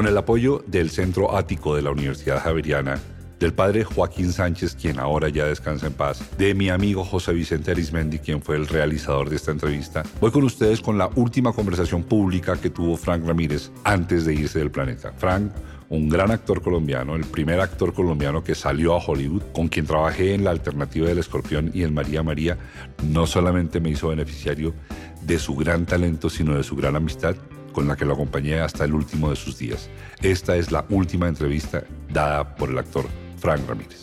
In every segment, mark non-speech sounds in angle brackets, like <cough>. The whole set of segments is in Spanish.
Con el apoyo del Centro Ático de la Universidad Javeriana, del padre Joaquín Sánchez, quien ahora ya descansa en paz, de mi amigo José Vicente Arismendi, quien fue el realizador de esta entrevista, voy con ustedes con la última conversación pública que tuvo Frank Ramírez antes de irse del planeta. Frank un gran actor colombiano, el primer actor colombiano que salió a Hollywood, con quien trabajé en La Alternativa del Escorpión y en María María, no solamente me hizo beneficiario de su gran talento, sino de su gran amistad con la que lo acompañé hasta el último de sus días. Esta es la última entrevista dada por el actor Frank Ramírez.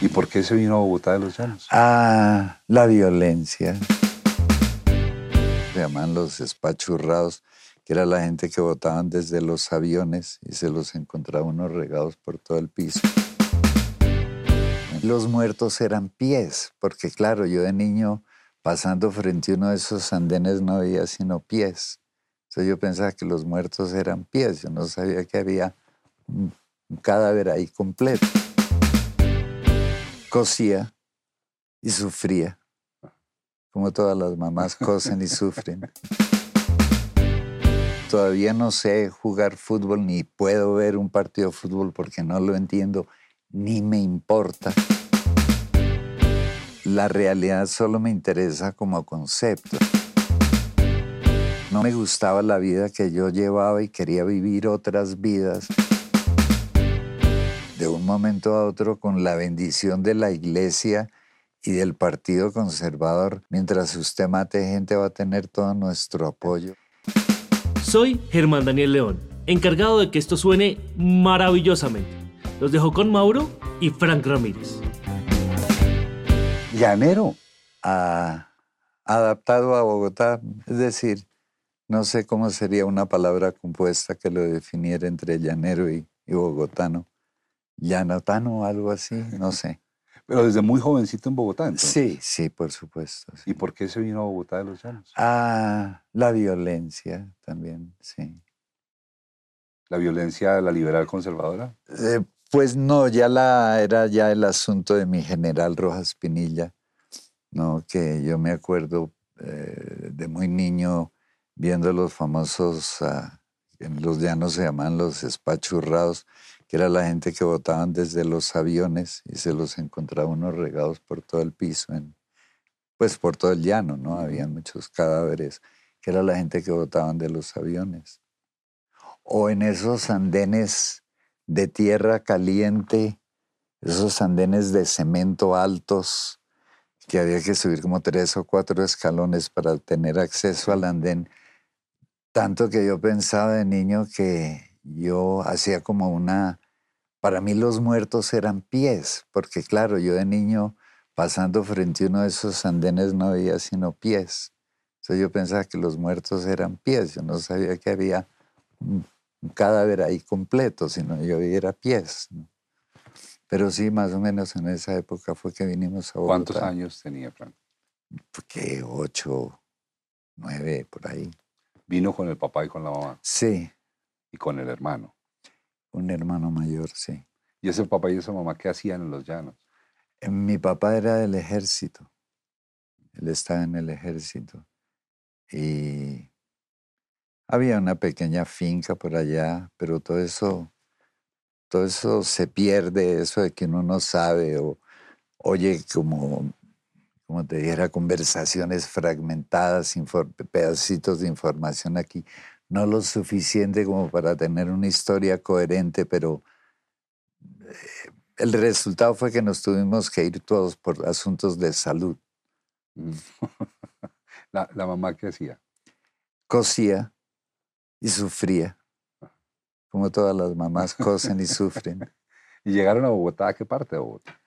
¿Y por qué se vino a Bogotá de los Llanos? Ah, la violencia. Se llaman los espachurrados que era la gente que votaban desde los aviones y se los encontraba unos regados por todo el piso. Los muertos eran pies, porque claro, yo de niño pasando frente a uno de esos andenes no veía sino pies. Entonces yo pensaba que los muertos eran pies, yo no sabía que había un, cadáver ahí completo. Cosía y sufría, como todas las mamás cosen y <laughs> sufren. Todavía no sé jugar fútbol ni puedo ver un partido de fútbol porque no lo entiendo ni me importa. La realidad solo me interesa como concepto. No me gustaba la vida que yo llevaba y quería vivir otras vidas. De un momento a otro, con la bendición de la iglesia y del Partido Conservador, mientras usted mate gente va a tener todo nuestro apoyo. Soy Germán Daniel León, encargado de que esto suene maravillosamente. Los dejo con Mauro y Frank Ramírez. Llanero, adaptado a Bogotá, es decir, no sé cómo sería una palabra compuesta que lo definiera entre llanero y, y bogotano. Llanotano o algo así, no sé. <laughs> Pero desde muy jovencito en Bogotá, entonces. Sí, sí, por supuesto. ¿Y por qué se vino a Bogotá de los Llanos? Ah, la violencia también, sí. ¿La violencia la liberal conservadora? Eh, pues no, ya la, era ya el asunto de mi general Rojas Pinilla, ¿no? Que yo me acuerdo eh, de muy niño viendo los famosos, ah, en los llanos se llaman los espachurrados, que era la gente que votaban desde los aviones y se los encontraba unos regados por todo el piso, en, pues por todo el llano, ¿no? Había muchos cadáveres, que era la gente que votaban de los aviones. O en esos andenes de tierra caliente, esos andenes de cemento altos, que había que subir como tres o cuatro escalones para tener acceso al andén. Tanto que yo pensaba de niño que yo hacía como una, para mí los muertos eran pies, porque claro, yo de niño pasando frente a uno de esos andenes no veía sino pies. Entonces yo pensaba que los muertos eran pies, yo no sabía que había un, cadáver ahí completo, sino yo veía pies. Pero sí, más o menos en esa época fue que vinimos a Bogotá. ¿Cuántos años tenía Frank? ¿Qué? Ocho, nueve, por ahí. ¿Vino con el papá y con la mamá? Sí, y con el hermano. Un hermano mayor, sí. ¿Y ese papá y esa mamá qué hacían en los llanos? Eh, mi papá era del ejército. Él estaba en el ejército. Y había una pequeña finca por allá, pero todo eso, todo eso se pierde, eso de que uno no sabe o oye como, como te dijera, conversaciones fragmentadas, pedacitos de información aquí no lo suficiente como para tener una historia coherente, pero eh, el resultado fue que nos tuvimos que ir todos por asuntos de salud. Mm. <laughs> ¿La, la mamá qué hacía? Cosía y sufría, como todas las mamás cosen y sufren. ¿Y llegaron a Bogotá? ¿A qué parte de Bogotá?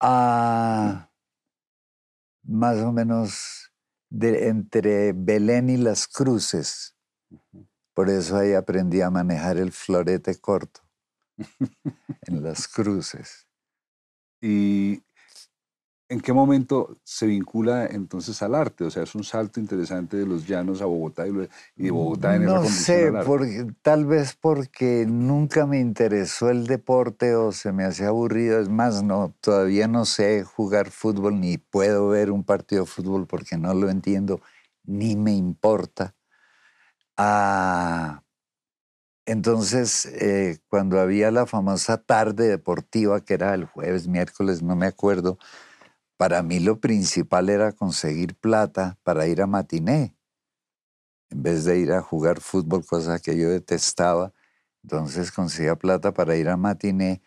Ah, más o menos de, entre Belén y Las Cruces. Por eso ahí aprendí a manejar el florete corto <laughs> en las cruces. ¿Y en qué momento se vincula entonces al arte? O sea, es un salto interesante de los llanos a Bogotá y de Bogotá en No sé, porque, tal vez porque nunca me interesó el deporte o se me hacía aburrido. Es más, no, todavía no sé jugar fútbol ni puedo ver un partido de fútbol porque no lo entiendo ni me importa a... Entonces, eh, cuando había la famosa tarde deportiva, que era el jueves, miércoles, no me acuerdo, para mí lo principal era conseguir plata para ir a matiné, en vez de ir a jugar fútbol, cosa que yo detestaba. Entonces conseguía plata para ir a matiné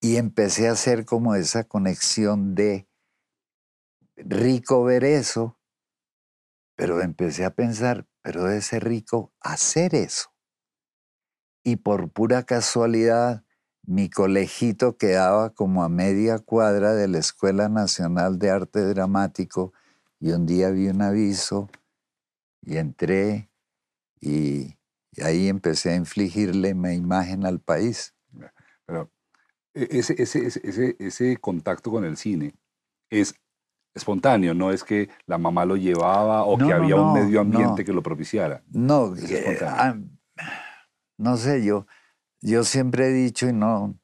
y empecé a hacer como esa conexión de rico ver eso, pero empecé a pensar, pero de ser rico hacer eso. Y por pura casualidad, mi colegito quedaba como a media cuadra de la Escuela Nacional de Arte Dramático y un día vi un aviso y entré y, ahí empecé a infligirle mi imagen al país. Pero e, ese, ese, ese, ese contacto con el cine es espontáneo, no es que la mamá lo llevaba o que había un medio ambiente que lo propiciara. No, eh, ah, no sé, yo, yo siempre he dicho y no,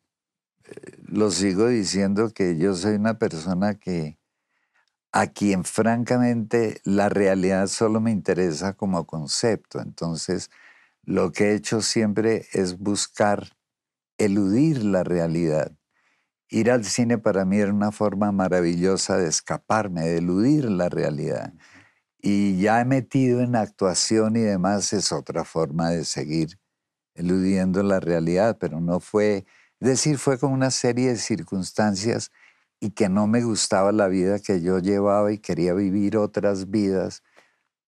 lo sigo diciendo que yo soy una persona que a quien francamente la realidad solo me interesa como concepto. Entonces, lo que he hecho siempre es buscar eludir la realidad. Ir al cine para mí era una forma maravillosa de escaparme, de eludir la realidad. Y ya he metido en actuación y demás es otra forma de seguir eludiendo la realidad, pero no fue, es decir, fue como una serie de circunstancias y que no me gustaba la vida que yo llevaba y quería vivir otras vidas.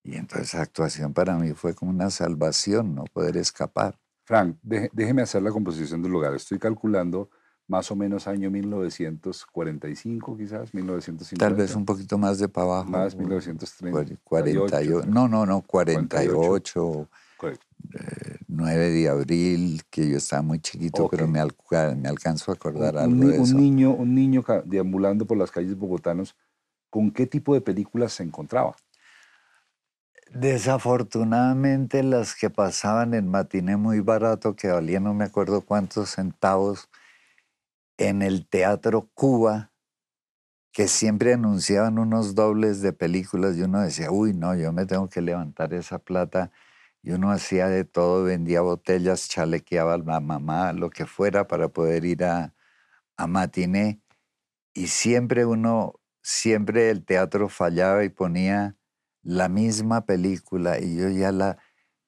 Y entonces actuación para mí fue como una salvación, no poder escapar. Frank, déjeme hacer la composición del lugar. Estoy calculando más o menos año 1945, quizás, 1950. Tal vez un poquito más de para abajo. Más 1930. 48, no, no, no, 48. 9 de abril, que yo estaba muy chiquito, pero me, me, alcanzo a acordar un, algo de un eso. Niño, un niño deambulando por las calles bogotanos, ¿con qué tipo de películas se encontraba? Desafortunadamente las que pasaban en matiné muy barato, que valían no me acuerdo cuántos centavos, en el Teatro Cuba, que siempre anunciaban unos dobles de películas y uno decía, uy, no, yo me tengo que levantar esa plata. Y uno hacía de todo, vendía botellas, chalequeaba a la mamá, lo que fuera para poder ir a, a matiné. Y siempre uno, siempre el teatro fallaba y ponía la misma película y yo ya la,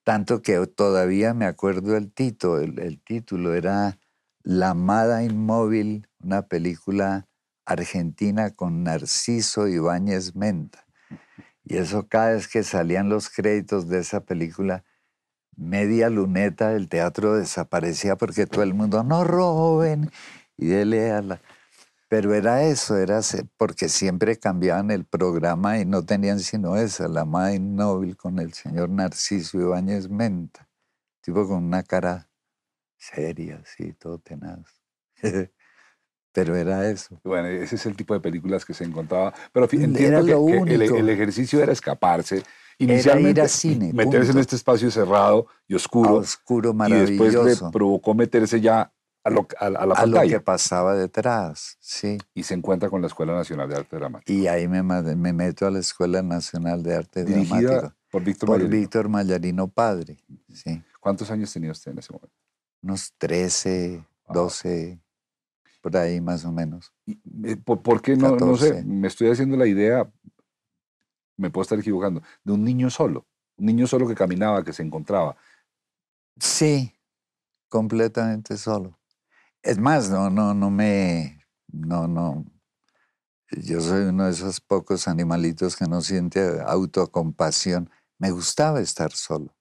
tanto que todavía me acuerdo el título, el título era la Amada Inmóvil, una película argentina con Narciso Ibáñez Menta. Y eso cada vez que salían los créditos de esa película, media luneta del teatro desaparecía porque todo el mundo, no roben, y dele a. Pero era eso, era porque siempre cambiaban el programa y no tenían sino esa, la Amada Inmóvil con el señor Narciso Ibáñez Menta, tipo con una cara seria, sí, todo tenaz. <laughs> Pero era eso. Bueno, ese es el tipo de películas que se encontraba. Pero entiendo que, el, ejercicio era escaparse. Inicialmente, ir cine, <laughs> meterse en este espacio cerrado y oscuro. oscuro, maravilloso. Y después le provocó meterse ya a, lo, a, la pantalla. A lo que pasaba detrás, sí. Y se encuentra con la Escuela Nacional de Arte Dramático. Y ahí me, me meto a la Escuela Nacional de Arte Dirigida Dramático. por Víctor Por Víctor Mayarino Padre, sí. ¿Cuántos años tenía usted en ese momento? unos 13, 12, por ahí más o menos. Eh, ¿Por, qué no, no sé? Me estoy haciendo la idea, me puedo estar equivocando, de un niño solo, un niño solo que caminaba, que se encontraba. Sí, completamente solo. Es más, no, no, no me, no, no. Yo soy uno de esos pocos animalitos que no siente autocompasión. Me gustaba estar solo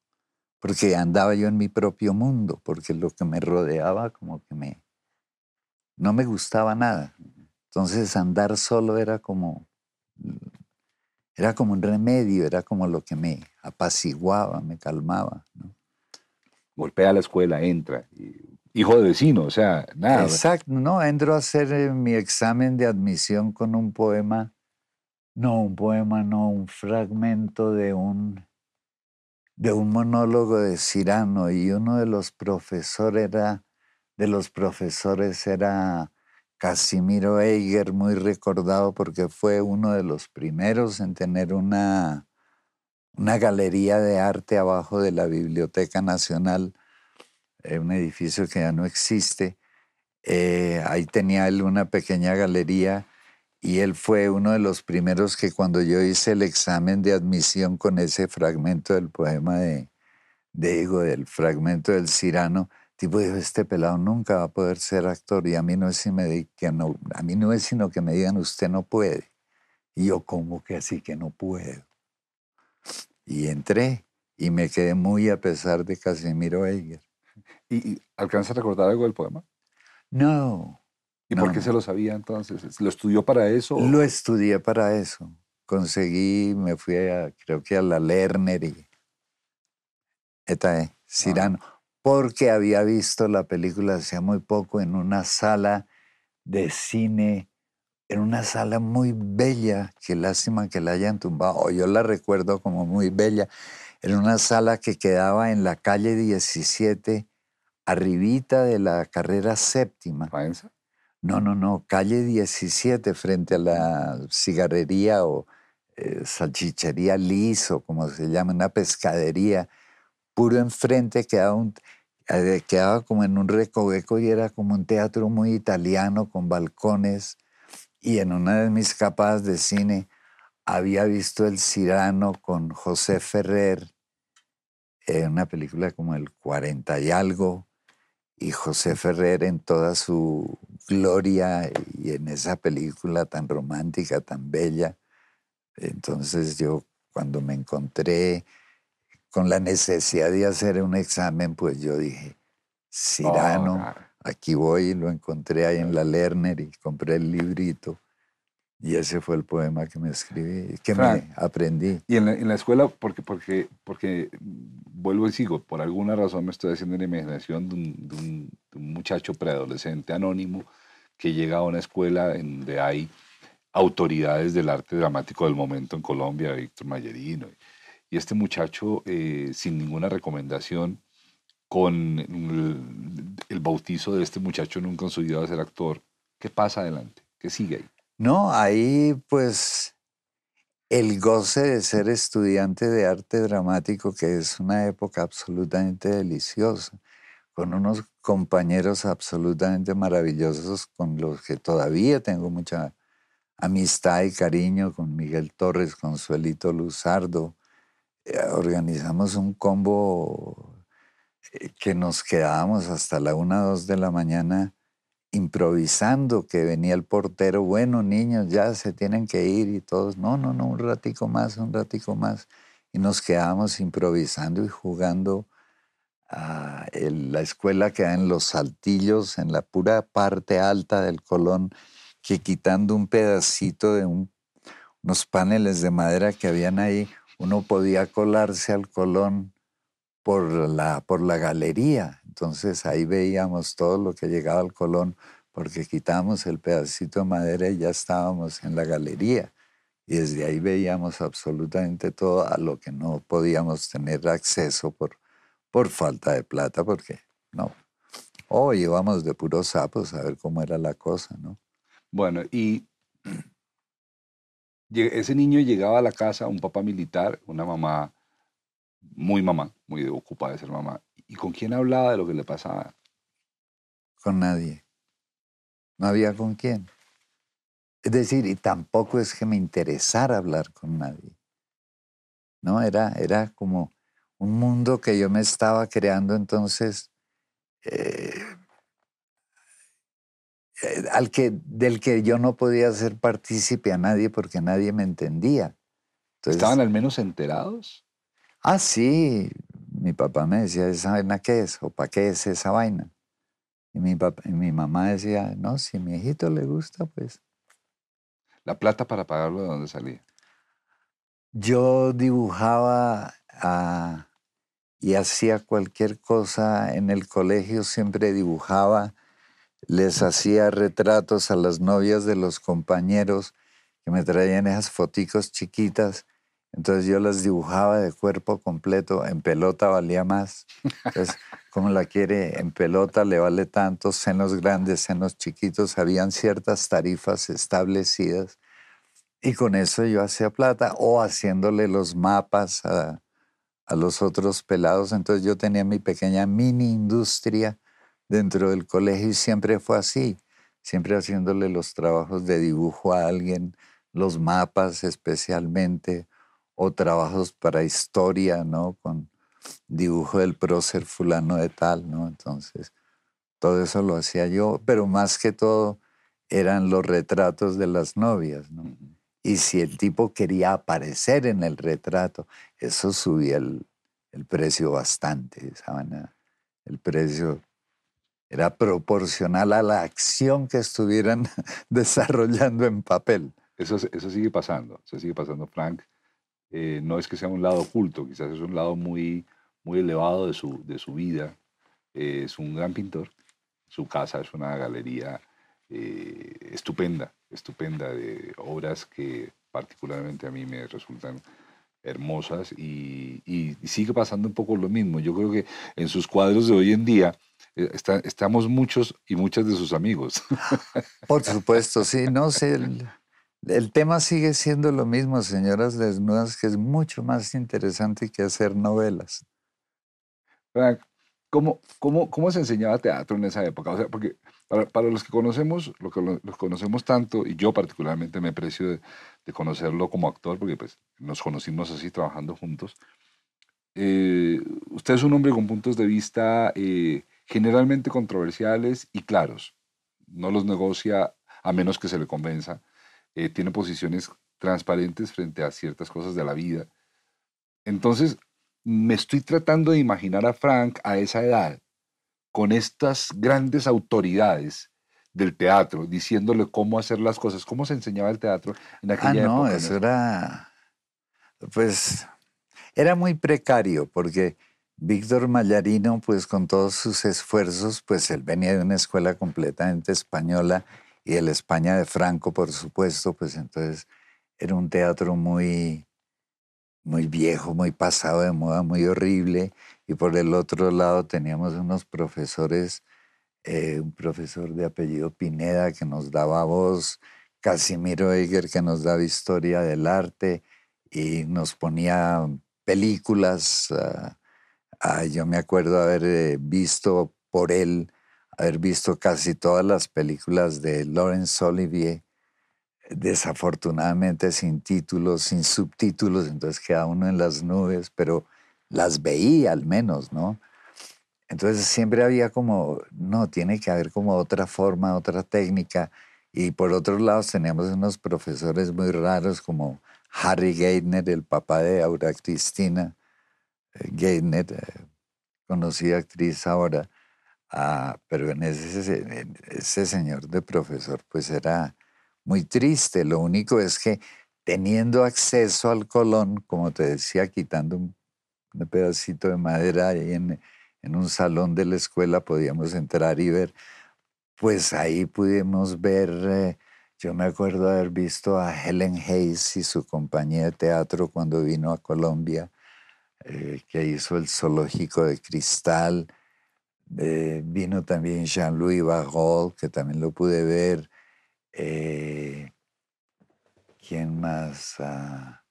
porque andaba yo en mi propio mundo, porque lo que me rodeaba como que me no me gustaba nada. Entonces andar solo era como era como un remedio, era como lo que me apaciguaba, me calmaba. Golpea la escuela, entra, hijo de vecino, o sea, nada. Exacto, no, entro a hacer eh, mi examen de admisión con un poema, no, un poema, no, un fragmento de un de un monólogo de Cirano y uno de los profesores era, de los profesores era Casimiro Eiger, muy recordado porque fue uno de los primeros en tener una, una galería de arte abajo de la Biblioteca Nacional, eh, un edificio que ya no existe. Eh, ahí tenía él una pequeña galería y él fue uno de los primeros que cuando yo hice el examen de admisión con ese fragmento del poema de, de del fragmento del Cirano, tipo dijo, este pelado nunca va a poder ser actor y a mí no es, si me que no, a mí no es sino que me digan, usted no puede. Y yo, ¿cómo que así que no puedo? Y entré y me quedé muy a pesar de Casimiro Eiger. ¿Y, y alcanza a recordar algo del poema? No, ¿Y por qué se lo sabía entonces? ¿Lo estudió para eso? Lo estudié para eso. Conseguí, me fui a, creo que a la Lerner y Etae, Cirano, porque había visto la película hacía muy poco en una sala de cine, en una sala muy bella, qué lástima que la hayan tumbado, yo la recuerdo como muy bella, en una sala que quedaba en la calle 17, arribita de la carrera séptima. No, no, no, calle 17 frente a la cigarrería o eh, salchichería liso, como se llama, una pescadería. Puro enfrente quedaba, un, quedaba como en un recoveco y era como un teatro muy italiano con balcones. Y en una de mis capas de cine había visto El Cirano con José Ferrer, en una película como el 40 y algo, y José Ferrer en toda su gloria y en esa película tan romántica, tan bella. Entonces yo cuando me encontré con la necesidad de hacer un examen, pues yo dije, Cirano, oh, aquí voy, lo encontré ahí en la Lerner y compré el librito. Y ese fue el poema que me escribí, que me aprendí. Y en la, escuela, porque, porque, porque, vuelvo y sigo, por alguna razón me estoy haciendo la imaginación de un, muchacho preadolescente anónimo que llega a una escuela en donde hay autoridades del arte dramático del momento en Colombia, Víctor Mayerino. Y este muchacho, eh, sin ninguna recomendación, con el, bautizo de este muchacho nunca en su a ser actor, ¿qué pasa adelante? ¿Qué sigue ahí? No, ahí pues el goce de ser estudiante de arte dramático, que es una época absolutamente deliciosa, con unos compañeros absolutamente maravillosos con los que todavía tengo mucha amistad y cariño, con Miguel Torres, con Suelito Luzardo. Eh, organizamos un combo eh, que nos quedábamos hasta la una, dos de la mañana improvisando que venía el portero, bueno, niños, ya se tienen que ir y todos, no, no, no, un ratico más, un ratico más. Y nos quedamos improvisando y jugando. a la escuela queda en Los Saltillos, en la pura parte alta del Colón, que quitando un pedacito de unos paneles de madera que habían ahí, uno podía colarse al Colón por la, por la galería. Entonces ahí veíamos todo lo que llegaba al Colón, porque quitamos el pedacito de madera y ya estábamos en la galería. Y desde ahí veíamos absolutamente todo a lo que no podíamos tener acceso por, por falta de plata, porque no. O íbamos de puros sapos a ver cómo era la cosa, ¿no? Bueno, y ese niño llegaba a la casa, un papá militar, una mamá muy mamá, muy ocupada de ser mamá. ¿Y con quién hablaba de lo que le pasaba? Con nadie. No había con quién. Es decir, y tampoco es que me interesara hablar con nadie. No, era, era como un mundo que yo me estaba creando entonces, eh, al que, del que yo no podía ser partícipe a nadie porque nadie me entendía. ¿Estaban al menos enterados? Ah, sí, mi papá me decía, ¿esa vaina qué es? ¿O para qué es esa vaina? Y mi, y mi mamá decía, no, si a mi hijito le gusta, pues. ¿La plata para pagarlo de dónde salía? Yo dibujaba ah, y hacía cualquier cosa en el colegio, siempre dibujaba, les hacía retratos a las novias de los compañeros que me traían esas foticos chiquitas entonces yo las dibujaba de cuerpo completo, en pelota valía más. Entonces, <laughs> como la quiere en pelota, le vale tanto, senos grandes, senos chiquitos, habían ciertas tarifas establecidas. Y con eso yo hacía plata o haciéndole los mapas a, a los otros pelados. Entonces yo tenía mi pequeña mini industria dentro del colegio y siempre fue así, siempre haciéndole los trabajos de dibujo a alguien, los mapas especialmente, o trabajos para historia, ¿no? Con dibujo del prócer fulano de tal, ¿no? Entonces, todo eso lo hacía yo, pero más que todo eran los retratos de las novias, ¿no? Y si el tipo quería aparecer en el retrato, eso subía el, precio bastante, ¿saben? El precio era proporcional a la acción que estuvieran <laughs> desarrollando en papel. Eso, eso sigue pasando, eso sigue pasando, Frank. Eh, no es que sea un lado oculto, quizás es un lado muy, muy elevado de su, de su vida. Eh, es un gran pintor. Su casa es una galería eh, estupenda, estupenda de obras que particularmente a mí me resultan hermosas y, y, sigue pasando un poco lo mismo. Yo creo que en sus cuadros de hoy en día estamos muchos y muchas de sus amigos. <laughs> Por supuesto, sí, no sé. El tema sigue siendo lo mismo, señoras desnudas, que es mucho más interesante que hacer novelas. Frank, ¿cómo, cómo, cómo se enseñaba teatro en esa época? O sea, porque para, los que conocemos, lo que los conocemos tanto, y yo particularmente me aprecio de, conocerlo como actor, porque pues nos conocimos así trabajando juntos. Eh, usted es un hombre con puntos de vista eh, generalmente controversiales y claros. No los negocia a menos que se le convenza. Eh, tiene posiciones transparentes frente a ciertas cosas de la vida. Entonces, me estoy tratando de imaginar a Frank a esa edad, con estas grandes autoridades del teatro, diciéndole cómo hacer las cosas, cómo se enseñaba el teatro en aquella ah, no, época. eso era, pues, era muy precario, porque Víctor Mallarino, pues con todos sus esfuerzos, pues él venía de una escuela completamente española y el España de Franco, por supuesto, pues entonces era un teatro muy, muy viejo, muy pasado de moda, muy horrible. Y por el otro lado teníamos unos profesores, eh, un profesor de apellido Pineda que nos daba voz, Casimiro Eger que nos daba historia del arte y nos ponía películas. Ah, ah, yo me acuerdo haber eh, visto por él haber visto casi todas las películas de Laurence Olivier, desafortunadamente sin títulos, sin subtítulos, entonces queda uno en las nubes, pero las veía al menos, ¿no? Entonces siempre había como, no, tiene que haber como otra forma, otra técnica. Y por otros lados teníamos unos profesores muy raros como Harry Geithner, el papá de Aura Cristina eh, conocida actriz ahora, Ah, pero en ese, ese señor de profesor pues era muy triste. Lo único es que teniendo acceso al Colón, como te decía, quitando un, pedacito de madera ahí en, en, un salón de la escuela, podíamos entrar y ver, pues ahí pudimos ver, eh, yo me acuerdo haber visto a Helen Hayes y su compañía de teatro cuando vino a Colombia, eh, que hizo el zoológico de cristal, eh, vino también Jean-Louis Barrault, que también lo pude ver. Eh, ¿Quién más? Ah,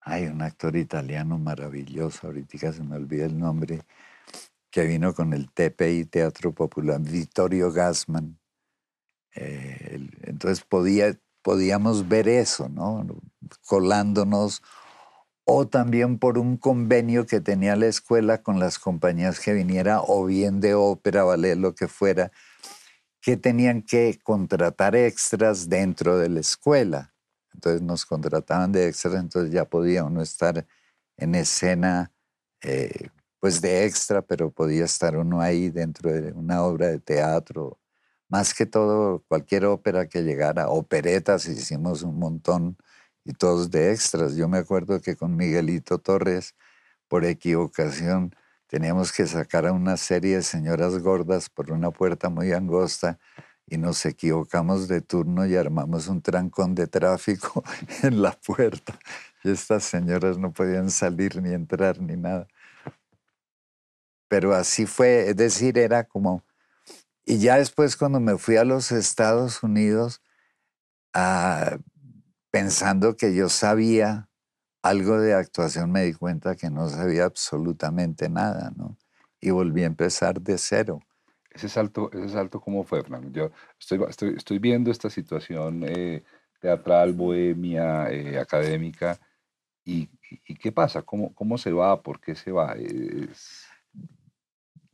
hay un actor italiano maravilloso, ahorita se me olvida el nombre, que vino con el TPI Teatro Popular, Vittorio Gassman. Eh, entonces podía, podíamos ver eso, ¿no? Colándonos o también por un convenio que tenía la escuela con las compañías que viniera, o bien de ópera, ballet, lo que fuera, que tenían que contratar extras dentro de la escuela. Entonces nos contrataban de extras, entonces ya podía uno estar en escena, eh, pues de extra, pero podía estar uno ahí dentro de una obra de teatro. Más que todo, cualquier ópera que llegara, operetas, hicimos un montón y todos de extras. Yo me acuerdo que con Miguelito Torres, por equivocación, teníamos que sacar a una serie de señoras gordas por una puerta muy angosta y nos equivocamos de turno y armamos un trancón de tráfico <laughs> en la puerta. Y estas señoras no podían salir ni entrar ni nada. Pero así fue, es decir, era como... Y ya después cuando me fui a los Estados Unidos, a pensando que yo sabía algo de actuación, me di cuenta que no sabía absolutamente nada, ¿no? Y volví a empezar de cero. Ese salto, ese salto ¿cómo fue, Frank? Yo estoy, estoy, estoy viendo esta situación eh, teatral, bohemia, eh, académica, y, y, qué pasa? ¿Cómo, ¿Cómo se va? ¿Por qué se va? Es...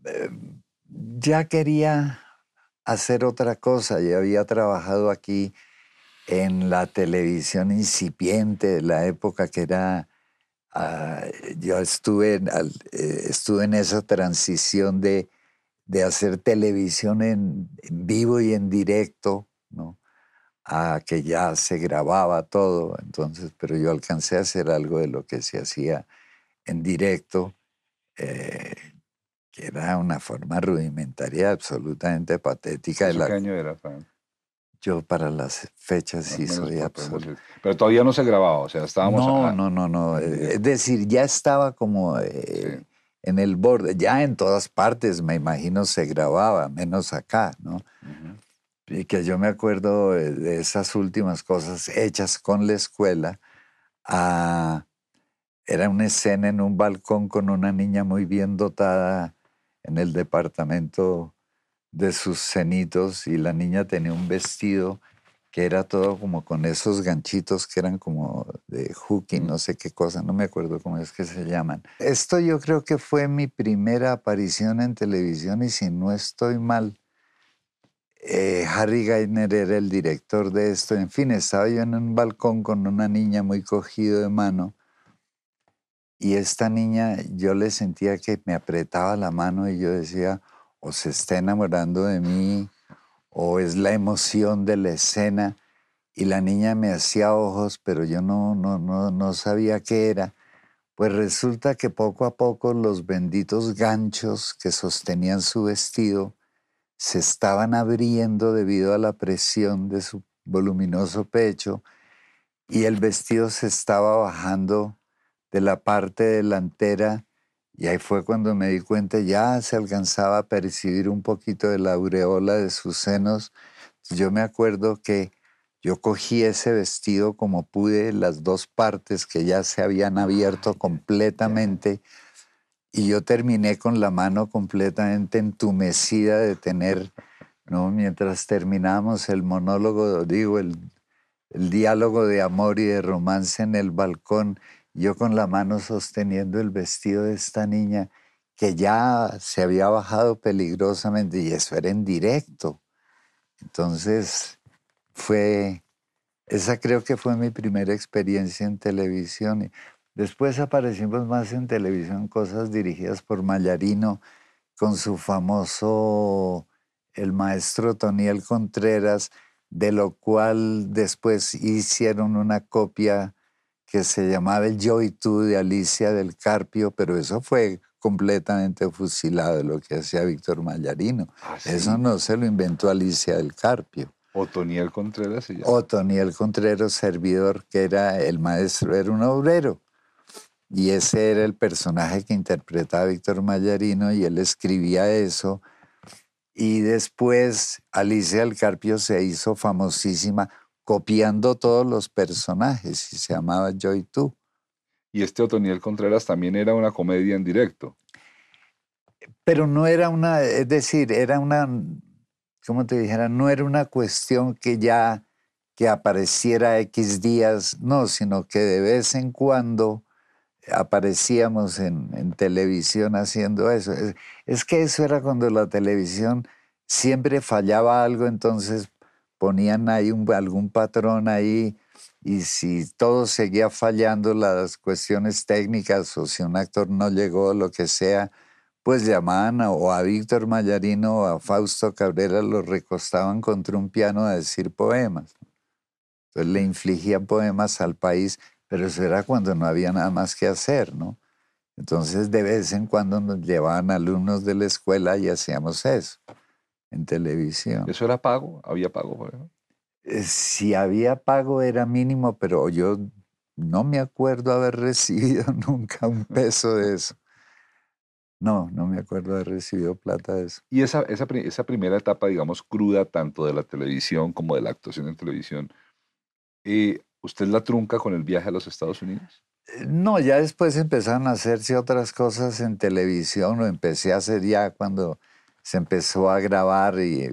Em, ya quería hacer otra cosa, ya había trabajado aquí en la televisión incipiente de la época que era, ah, yo estuve, eh, estuve en esa transición de, de hacer televisión en, vivo y en directo, ¿no? a que ya se grababa todo, entonces, pero yo alcancé a hacer algo de lo que se hacía en directo, eh, que era una forma rudimentaria absolutamente patética. De la... ¿Qué año era, yo para las fechas sí soy absoluto. Pero todavía no se grababa, o sea, estábamos... No, no, no, no. Es decir, ya estaba como eh, en el borde, ya en todas partes, me imagino, se grababa, menos acá, ¿no? Y que yo me acuerdo de esas últimas cosas hechas con la escuela. Ah, era una escena en un balcón con una niña muy bien dotada en el departamento de sus cenitos y la niña tenía un vestido que era todo como con esos ganchitos que eran como de hooking, no sé qué cosa, no me acuerdo cómo es que se llaman. Esto yo creo que fue mi primera aparición en televisión y si no estoy mal, eh, Harry Geithner era el director de esto. En fin, estaba yo en un balcón con una niña muy cogido de mano y esta niña yo le sentía que me apretaba la mano y yo decía, o se está enamorando de mí, o es la emoción de la escena. Y la niña me hacía ojos, pero yo no, no, no, no sabía qué era. Pues resulta que poco a poco los benditos ganchos que sostenían su vestido se estaban abriendo debido a la presión de su voluminoso pecho y el vestido se estaba bajando de la parte delantera y ahí fue cuando me di cuenta, ya se alcanzaba a percibir un poquito de la aureola de sus senos. Yo me acuerdo que yo cogí ese vestido como pude, las dos partes que ya se habían abierto completamente, y yo terminé con la mano completamente entumecida de tener, ¿no? mientras terminamos el monólogo, digo, el, el diálogo de amor y de romance en el balcón, yo con la mano sosteniendo el vestido de esta niña que ya se había bajado peligrosamente y eso era en directo. Entonces fue, esa creo que fue mi primera experiencia en televisión. Después aparecimos más en televisión, cosas dirigidas por Mallarino con su famoso El maestro Toniel Contreras, de lo cual después hicieron una copia que se llamaba El Yo y Tú de Alicia del Carpio, pero eso fue completamente fusilado lo que hacía Víctor Mallarino. ¿Ah, eso no se lo inventó Alicia del Carpio. Otoniel Contreras se llama. Otoniel Contreras, servidor, que era el maestro, era un obrero. Y ese era el personaje que interpretaba Víctor Mallarino y él escribía eso. Y después Alicia del Carpio se hizo famosísima copiando todos los personajes y se llamaba Yo y tú. Y este Otoniel Contreras también era una comedia en directo. Pero no era una, es decir, era una, ¿cómo te dijera? No era una cuestión que ya que apareciera X días, no, sino que de vez en cuando aparecíamos en, en televisión haciendo eso. Es, es, que eso era cuando la televisión siempre fallaba algo, entonces ponían ahí algún patrón ahí y si todo seguía fallando las cuestiones técnicas o si un actor no llegó, lo que sea, pues llamaban a, o a Víctor Mayarino o a Fausto Cabrera, lo recostaban contra un piano a decir poemas. Entonces le infligían poemas al país, pero eso era cuando no había nada más que hacer, ¿no? Entonces de vez en cuando nos llevaban alumnos de la escuela y hacíamos eso en televisión. ¿Eso era pago? ¿Había pago por eh, Si había pago era mínimo, pero yo no me acuerdo haber <laughs> recibido nunca un peso de eso. No, no me acuerdo haber recibido plata de eso. Y esa, esa, esa primera etapa, digamos, cruda, tanto de la televisión como de la actuación en televisión, eh, ¿Usted la trunca con el viaje a los Estados Unidos? Eh, no, ya después empezaron a hacerse otras cosas en televisión, lo empecé a hacer ya cuando se empezó a grabar y,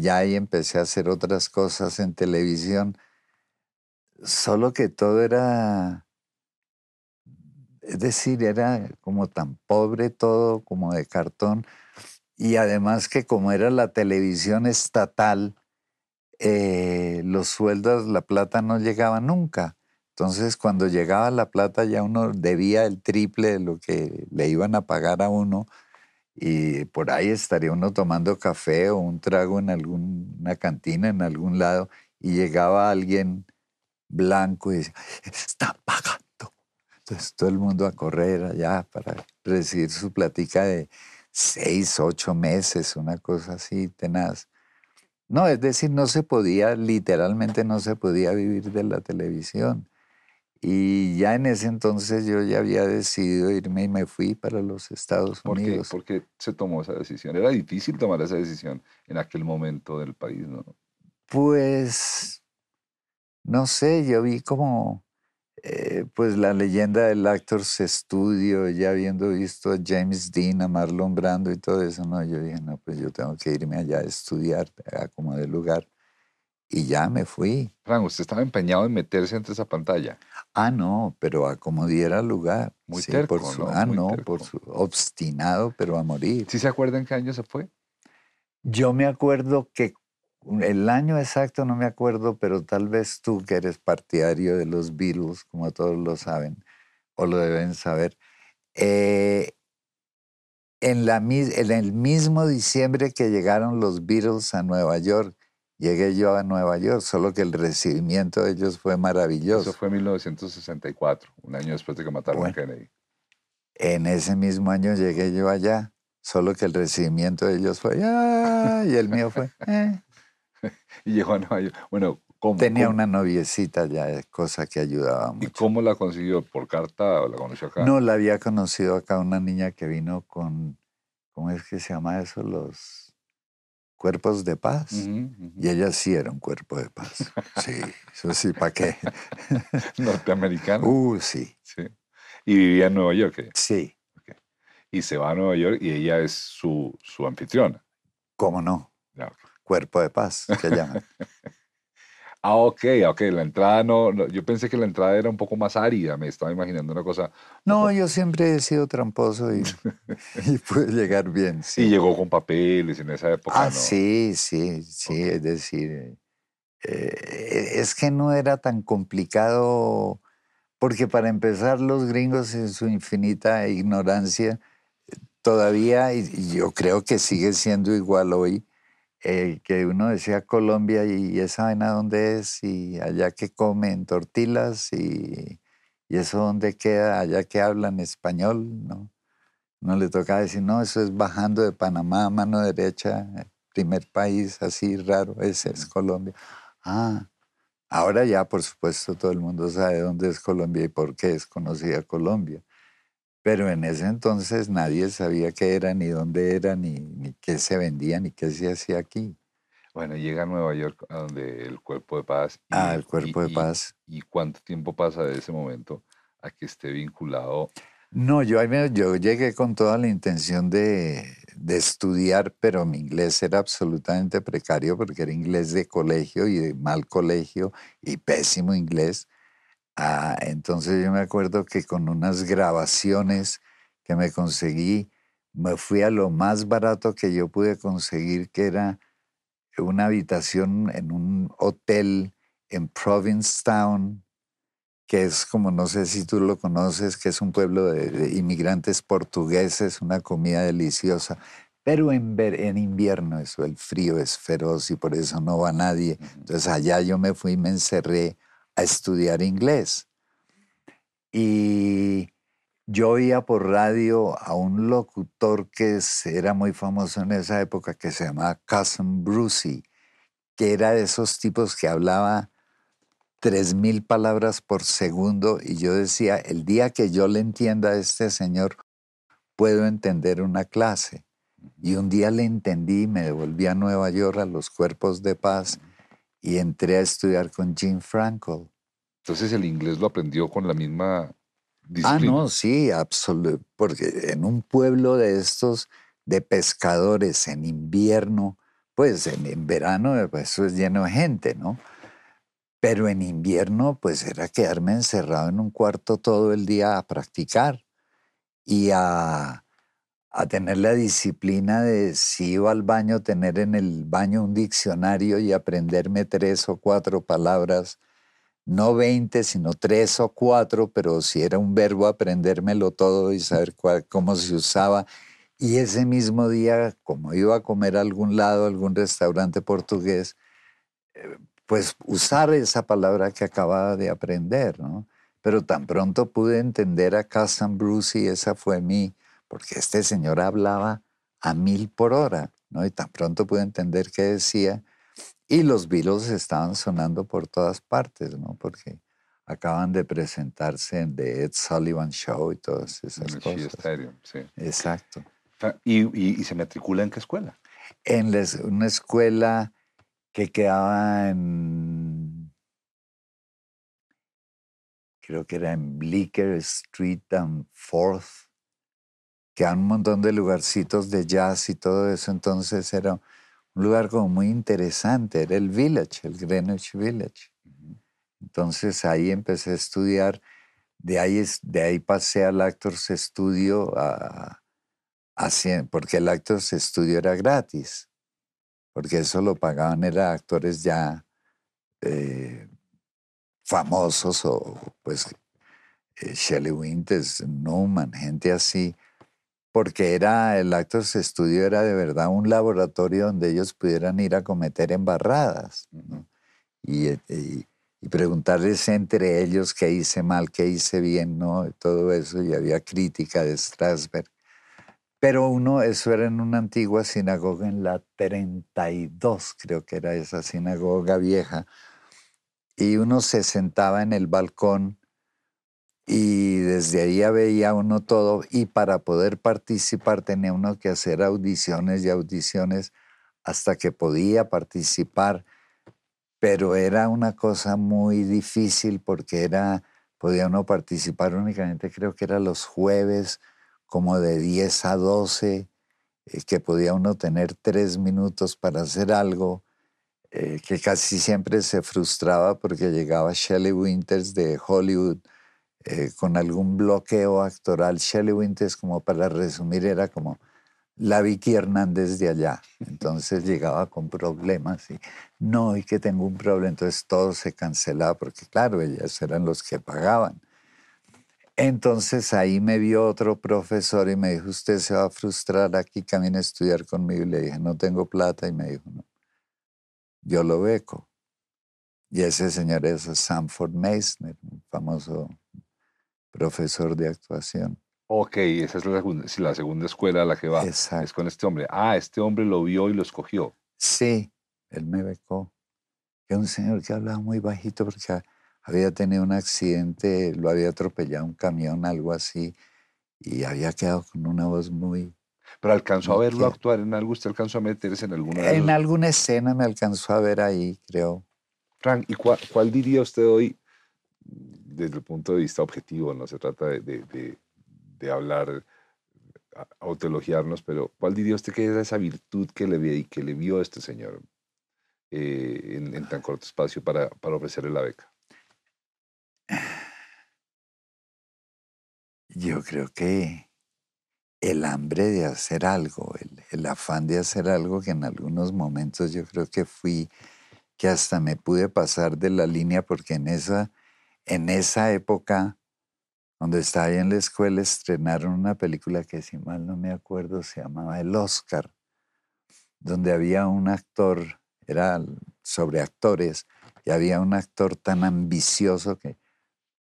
ya ahí empecé a hacer otras cosas en televisión. Solo que todo era, es decir, era como tan pobre todo, como de cartón. Y además que como era la televisión estatal, eh, los sueldos, la plata no llegaba nunca. Entonces, cuando llegaba la plata ya uno debía el triple de lo que le iban a pagar a uno y por ahí estaría uno tomando café o un trago en alguna cantina, en algún lado, y llegaba alguien blanco y decía, está pagando. Entonces todo el mundo a correr allá para recibir su platica de seis, ocho meses, una cosa así tenaz. No, es decir, no se podía, literalmente no se podía vivir de la televisión. Y ya en ese entonces yo ya había decidido irme y me fui para los Estados Unidos. ¿Por qué se tomó esa decisión? Era difícil tomar esa decisión en aquel momento del país, ¿no? Pues, no sé, yo vi como, eh, pues la leyenda del Actors Studio, ya habiendo visto a James Dean, a Marlon Brando y todo eso, no, yo dije, no, pues yo tengo que irme allá a estudiar, a como de lugar. Y ya me fui. Frank, usted estaba empeñado en meterse entre esa pantalla. Ah, no, pero a como diera lugar. Muy terco, por ¿no? Ah, no, por su obstinado, pero a morir. ¿Sí se acuerda en qué año se fue? Yo me acuerdo que el año exacto no me acuerdo, pero tal vez tú que eres partidario de los Beatles, como todos lo saben, o lo deben saber, eh, en, la, en el mismo diciembre que llegaron los Beatles a Nueva York, llegué yo a Nueva York, solo que el recibimiento de ellos fue maravilloso. Eso fue en 1964, un año después de que mataron a Kennedy. En ese mismo año llegué yo allá, solo que el recibimiento de ellos fue, ¡ah! y el mío fue, eh". <laughs> y llegó a Nueva York. Bueno, ¿cómo? Tenía una noviecita ya, cosa que ayudaba mucho. ¿Y cómo la consiguió? ¿Por carta o la conoció acá? No, la había conocido acá una niña que vino con, ¿cómo es que se llama eso? Los cuerpos de paz. Y ella sí era un cuerpo de paz. <laughs> Sí, eso sí, ¿para qué? <laughs> Norteamericano. Uh, sí. sí. ¿Y vivía en Nueva York? Sí. Y se va a Nueva York y ella es su, su anfitriona. ¿Cómo no? Cuerpo de paz, se llama. <laughs> Ah, ok, ok, la entrada no, yo pensé que la entrada era un poco más árida, me estaba imaginando una cosa. No, yo siempre he sido tramposo y, <laughs> <laughs> y pude llegar bien. Sí. Y llegó con papeles en esa época. Ah, sí, sí, sí, es decir, eh, es que no era tan complicado, porque para empezar los gringos en su infinita ignorancia, todavía, y yo creo que sigue siendo igual hoy, eh, que uno decía Colombia y esa vaina dónde es y allá que comen tortillas y, y eso dónde queda, allá que hablan español, ¿no? No le toca decir, no, eso es bajando de Panamá, mano derecha, primer país así raro, ese es Colombia. Ah, ahora ya por supuesto todo el mundo sabe dónde es Colombia y por qué es conocida Colombia. Pero en ese entonces nadie sabía qué era, ni dónde era, ni, ni qué se vendía, ni qué se hacía aquí. Bueno, llega a Nueva York, a donde el Cuerpo de Paz. ah, el Cuerpo de Paz. Y, cuánto tiempo pasa de ese momento a que esté vinculado? No, yo, yo llegué con toda la intención de, de estudiar, pero mi inglés era absolutamente precario porque era inglés de colegio y de mal colegio y pésimo inglés. Ah, entonces yo me acuerdo que con unas grabaciones que me conseguí, me fui a lo más barato que yo pude conseguir, que era una habitación en un hotel en Provincetown, que es como, no sé si tú lo conoces, que es un pueblo de, inmigrantes portugueses, una comida deliciosa. Pero en, en invierno eso, el frío es feroz y por eso no va nadie. Entonces allá yo me fui y me encerré a estudiar inglés. Y yo oía por radio a un locutor que era muy famoso en esa época, que se llamaba Cousin Brucey, que era de esos tipos que hablaba tres mil palabras por segundo y yo decía, el día que yo le entienda a este señor, puedo entender una clase. Y un día le entendí, me devolví a Nueva York a los cuerpos de paz y entré a estudiar con Jim Frankel. Entonces el inglés lo aprendió con la misma Ah, no, sí, absolutamente. Porque en un pueblo de estos, de pescadores, en invierno, pues en, verano eh, pues, eso es lleno de gente, ¿no? Pero en invierno, pues era quedarme encerrado en un cuarto todo el día a practicar y a, a tener la disciplina de si iba al baño, tener en el baño un diccionario y aprenderme tres o cuatro palabras no 20, sino tres o cuatro, pero si era un verbo, aprendérmelo todo y saber cómo se usaba. Y ese mismo día, como iba a comer a algún lado, algún restaurante portugués, eh, pues usar esa palabra que acababa de aprender, ¿no? Pero tan pronto pude entender a Castan Bruce y esa fue mi, porque este señor hablaba a mil por hora, ¿no? Y tan pronto pude entender qué decía, y los Beatles estaban sonando por todas partes, ¿no? Porque acaban de presentarse en The Ed Sullivan Show y todas esas en el cosas. Stadium, sí. Exacto. ¿Y, se matricula en qué escuela? En una escuela que quedaba en. Creo que era en Bleecker Street and Fourth. Quedaban un montón de lugarcitos de jazz y todo eso. Entonces era un lugar como muy interesante, era el Village, el Greenwich Village. Entonces ahí empecé a estudiar, de ahí, de ahí pasé al Actors Studio, a, porque el Actors Studio era gratis, porque eso lo pagaban, eran actores ya eh, famosos o pues eh, Shelley Winters, Newman, gente así porque era el Actors Studio era de verdad un laboratorio donde ellos pudieran ir a cometer embarradas y, y, preguntarles entre ellos qué hice mal, qué hice bien, ¿no? Todo eso, y había crítica de Strasberg. Pero uno, eso era en una antigua sinagoga en la 32, creo que era esa sinagoga vieja, y uno se sentaba en el balcón y desde ahí veía uno todo y para poder participar tenía uno que hacer audiciones y audiciones hasta que podía participar, pero era una cosa muy difícil porque era, podía uno participar únicamente creo que era los jueves como de 10 a 12, eh, que podía uno tener tres minutos para hacer algo, eh, que casi siempre se frustraba porque llegaba Shelley Winters de Hollywood, eh, con algún bloqueo actoral. Shelley Winters, como para resumir, era como la Vicky Hernández de allá. Entonces llegaba con problemas y no, y que tengo un problema. Entonces todo se cancelaba porque, claro, ellas eran los que pagaban. Entonces ahí me vio otro profesor y me dijo, usted se va a frustrar aquí, camine a estudiar conmigo. Y le dije, no tengo plata. Y me dijo, no, yo lo beco. Y ese señor es Sanford Meisner, un famoso profesor de actuación. Ok, esa es la segunda, la segunda escuela a la que va. Exacto. Es con este hombre. Ah, este hombre lo vio y lo escogió. Sí, él me becó. Es un señor que hablaba muy bajito porque había tenido un accidente, lo había atropellado un camión, algo así, y había quedado con una voz muy... Pero alcanzó a verlo actuar en algo, ¿usted alcanzó a meterse en alguna En alguna escena me alcanzó a ver ahí, creo. Frank, ¿y cuál diría usted hoy desde el punto de vista objetivo, no se trata de, de, de, hablar, autoelogiarnos, pero ¿cuál diría usted que es esa virtud que le, vi, que le vio este señor eh, en, tan corto espacio para, para ofrecerle la beca? Yo creo que el hambre de hacer algo, el, el, afán de hacer algo que en algunos momentos yo creo que fui, que hasta me pude pasar de la línea porque en esa en esa época, cuando estaba ahí en la escuela, estrenaron una película que, si mal no me acuerdo, se llamaba El Oscar, donde había un actor, era sobre actores, y había un actor tan ambicioso que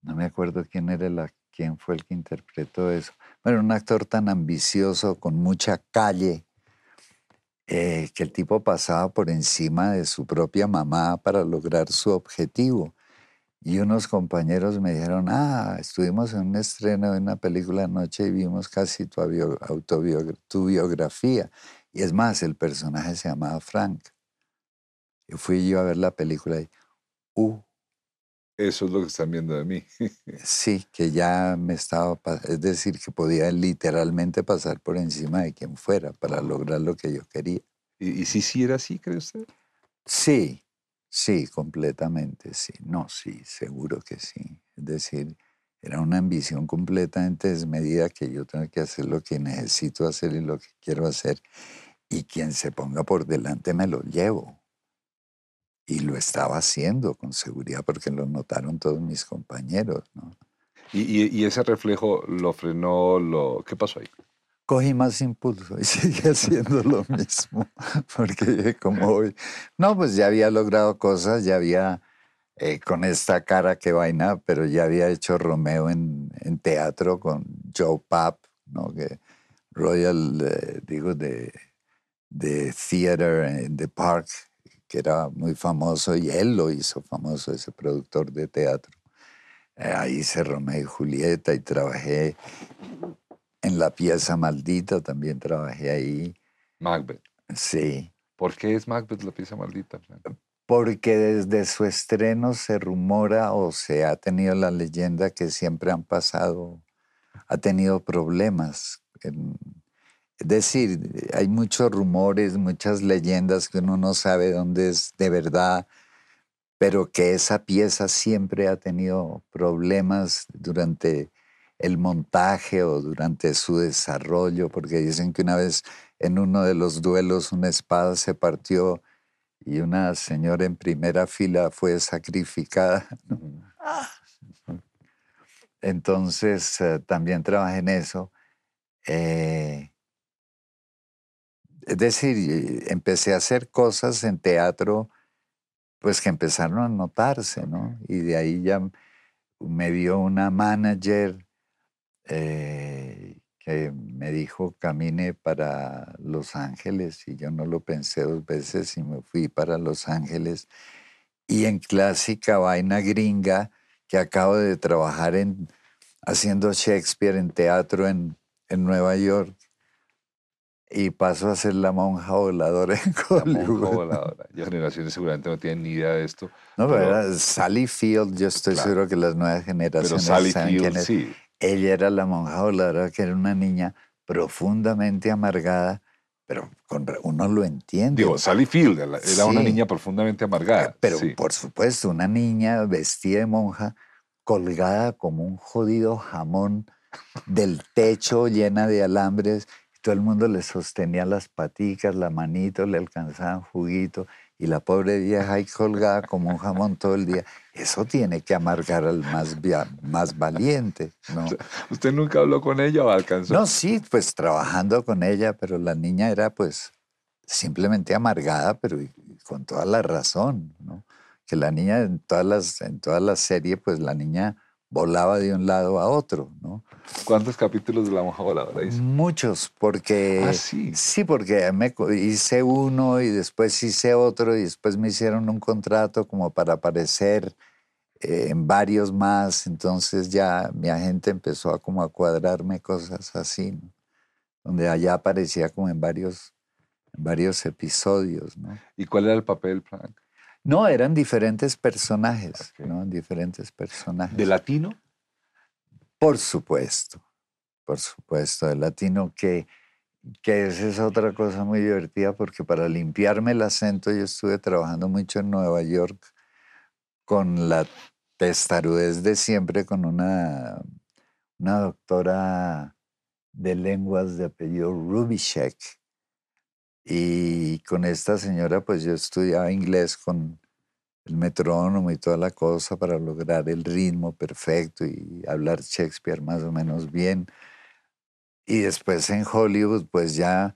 no me acuerdo quién era quién fue el que interpretó eso. Bueno, un actor tan ambicioso, con mucha calle, eh, que el tipo pasaba por encima de su propia mamá para lograr su objetivo. Y unos compañeros me dijeron, ah, estuvimos en un estreno de una película anoche y vimos casi tu, tu biografía. Y es más, el personaje se llamaba Frank. Y fui yo a ver la película y, uh, Eso es lo que están viendo de mí. <laughs> sí, que ya me estaba, es decir, que podía literalmente pasar por encima de quien fuera para lograr lo que yo quería. ¿Y, si sí era así, cree usted? Sí, sí, completamente, sí. No, sí, seguro que sí. Es decir, era una ambición completamente desmedida que yo tengo que hacer lo que necesito hacer y lo que quiero hacer. Y quien se ponga por delante me lo llevo. Y lo estaba haciendo con seguridad porque lo notaron todos mis compañeros. ¿no? ¿Y, ese reflejo lo frenó? Lo... ¿Qué pasó ahí? Cogí más impulso y <laughs> seguí haciendo lo mismo. Porque como hoy, no, pues ya había logrado cosas, ya había eh, con esta cara que vaina, pero ya había hecho Romeo en, en teatro con Joe Papp, ¿no? que Royal, eh, digo, de, de Theater in the Park, que era muy famoso, y él lo hizo famoso, ese productor de teatro. Eh, ahí hice Romeo y Julieta y trabajé en la pieza maldita, también trabajé ahí. Macbeth. Sí. ¿Por qué es Macbeth la pieza maldita? porque desde su estreno se rumora o se ha tenido la leyenda que siempre han pasado, ha tenido problemas. es decir, hay muchos rumores, muchas leyendas que uno no sabe dónde es de verdad, pero que esa pieza siempre ha tenido problemas durante el montaje o durante su desarrollo, porque dicen que una vez en uno de los duelos una espada se partió y una señora en primera fila fue sacrificada. <laughs> Entonces eh, también trabajé en eso. Eh, es decir, empecé a hacer cosas en teatro, pues que empezaron a notarse, ¿no? Y de ahí ya me vio una manager eh, me dijo camine para Los Ángeles y yo no lo pensé dos veces y me fui para Los Ángeles. Y en clásica vaina gringa, que acabo de trabajar en, haciendo Shakespeare en teatro en, en Nueva York, y paso a ser la monja voladora en Hollywood. <laughs> La monja voladora. Ya generaciones seguramente no tienen ni idea de esto. No, pero, Sally Field, yo estoy seguro que las nuevas generaciones pero Sally Field, sí. Ella era la monja voladora, que era una niña profundamente amargada, pero con, uno lo entiende. Digo, Sally Field era una niña profundamente amargada. Eh, pero por supuesto, una niña vestida de monja, colgada como un jodido jamón del techo llena de alambres. Todo el mundo le sostenía las paticas, la manito, le alcanzaban juguito y la pobre vieja ahí colgada como un jamón todo el día. Eso tiene que amargar al más, más valiente, ¿no? <laughs> ¿Usted nunca habló con ella o alcanzó? No, sí, pues trabajando con ella, pero la niña era pues simplemente amargada, pero con toda la razón, ¿no? Que la niña en todas las, en toda la serie, pues la niña volaba de un lado a otro, ¿no? ¿Cuántos capítulos de La Monja Voladora hizo? Muchos, porque... Ah, sí. Sí, porque me hice uno y después hice otro y después me hicieron un contrato como para aparecer eh, en varios más, entonces ya mi agente empezó a como a cuadrarme cosas así, donde allá aparecía como en varios, en varios episodios, ¿no? ¿Y cuál era el papel, Frank? No, eran diferentes personajes, ¿no? Diferentes personajes. ¿De latino? Por supuesto, por supuesto, de latino que, que esa es otra cosa muy divertida porque para limpiarme el acento yo estuve trabajando mucho en Nueva York con la testarudez de siempre con una, una doctora de lenguas de apellido Rubishek y con esta señora, pues yo estudiaba inglés con el metrónomo y toda la cosa para lograr el ritmo perfecto y hablar Shakespeare más o menos bien. Y después en Hollywood, pues ya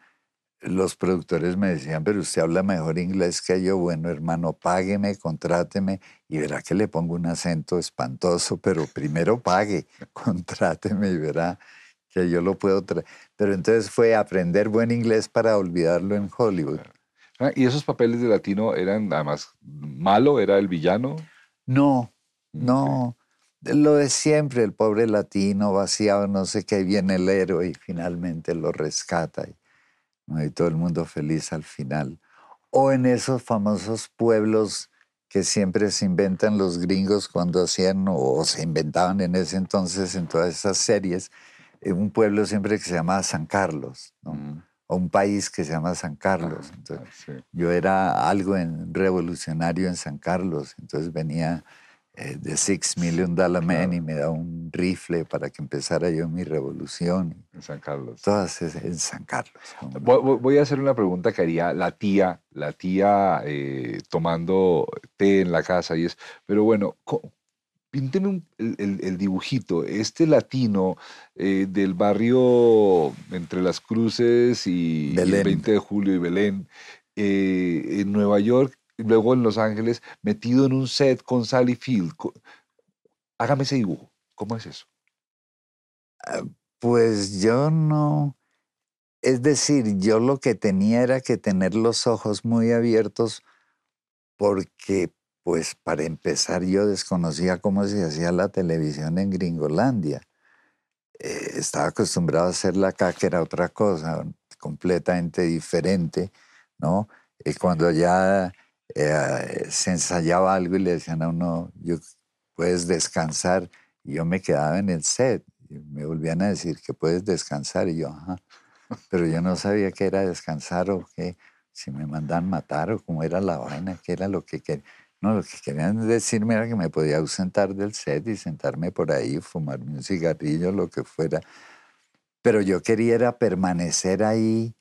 los productores me decían, pero usted habla mejor inglés que yo. Bueno, hermano, págueme, contráteme y verá que le pongo un acento espantoso, pero primero pague, <laughs> contráteme y verá que yo lo puedo traer. Pero entonces fue aprender buen inglés para olvidarlo en Hollywood. Ah, ¿Y esos papeles de latino eran además malo? ¿Era el villano? No, no. Lo de siempre, el pobre latino vaciado, no sé qué, viene el héroe y finalmente lo rescata. Y, y todo el mundo feliz al final. O en esos famosos pueblos que siempre se inventan los gringos cuando hacían o se inventaban en ese entonces en todas esas series, un pueblo siempre que se llama San Carlos, ¿no? Mm. o un país que se llama San Carlos. Ah, Entonces, sí. yo era algo en, revolucionario en San Carlos, entonces venía eh, de Six Million Dollar Man Claro. y me daba un rifle para que empezara yo mi revolución. En San Carlos. Todas en San Carlos. ¿cómo? Voy, voy- a hacer una pregunta que haría la tía, la tía eh, tomando té en la casa y es, pero bueno, co- pínteme un- el, el- el dibujito, este latino eh, del barrio entre las cruces y, y el Belén. 20 de julio y Belén, eh, en Nueva York, y luego en Los Ángeles, metido en un set con Sally Field. Hágame ese dibujo, ¿cómo es eso? Pues yo no. Es decir, yo lo que tenía era que tener los ojos muy abiertos porque, pues, para empezar, yo desconocía cómo se hacía la televisión en Gringolandia. Eh, estaba acostumbrado a hacerla acá, que era otra cosa, completamente diferente, ¿no? Y cuando ya eh, se ensayaba algo y le decían a uno, yo, puedes descansar, y yo me quedaba en el set y me volvían a decir que puedes descansar y yo, ajá. Pero yo no sabía qué era descansar o qué, si me mandan matar o cómo era la vaina, qué era lo que querían. No, lo que querían decirme era que me podía ausentar del set y sentarme por ahí, fumarme un cigarrillo, lo que fuera. Pero yo quería era permanecer ahí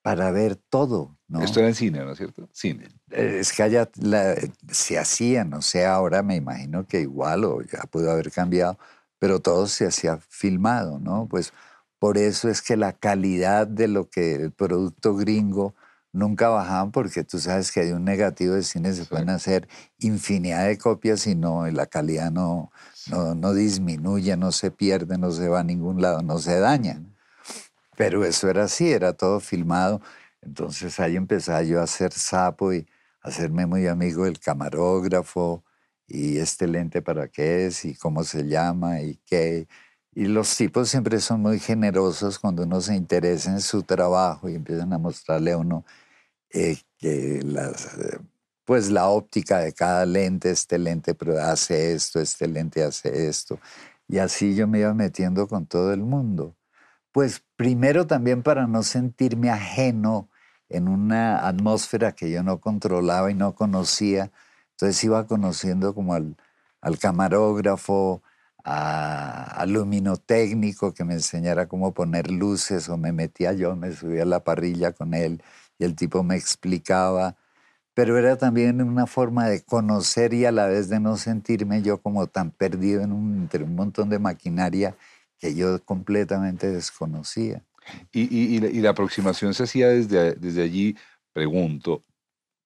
para ver todo, ¿no? Esto era en cine, ¿no es cierto? Cine. Eh, Es que allá la- se hacía, no sé, ahora me imagino que igual o ya pudo haber cambiado, pero todo se hacía filmado, ¿no? Pues por eso es que la calidad de lo que el producto gringo nunca bajaban porque tú sabes que de un negativo de cine se pueden hacer infinidad de copias y no, y la calidad no, no, no disminuye, no se pierde, no se va a ningún lado, no se daña. Pero eso era así, era todo filmado. Entonces ahí empezaba yo a hacer sapo y hacerme muy amigo del camarógrafo y este lente para qué es y cómo se llama y qué. Y los tipos siempre son muy generosos cuando uno se interesa en su trabajo y empiezan a mostrarle a uno eh, que eh, pues la óptica de cada lente, este lente hace esto, este lente hace esto. Y así yo me iba metiendo con todo el mundo. Pues primero también para no sentirme ajeno en una atmósfera que yo no controlaba y no conocía. Entonces iba conociendo como al, al camarógrafo, a, al luminotécnico que me enseñara cómo poner luces o me metía yo, me subía a la parrilla con él y el tipo me explicaba. Pero era también una forma de conocer y a la vez de no sentirme yo como tan perdido en un, entre un montón de maquinaria que yo completamente desconocía. Y, y- y la, y la aproximación se hacía desde, desde allí, pregunto,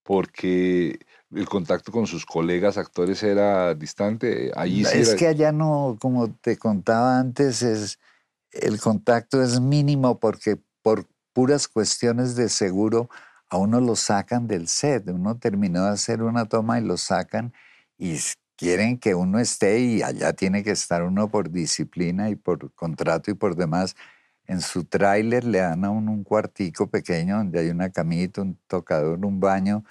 porque el contacto con sus colegas actores era distante. Allí sí es era- que allá no, como te contaba antes, es, el contacto es mínimo porque por puras cuestiones de seguro a uno lo sacan del set. Uno terminó de hacer una toma y lo sacan y quieren que uno esté y allá tiene que estar uno por disciplina y por contrato y por demás. En su tráiler le dan a uno un cuartico pequeño donde hay una camita, un tocador, un baño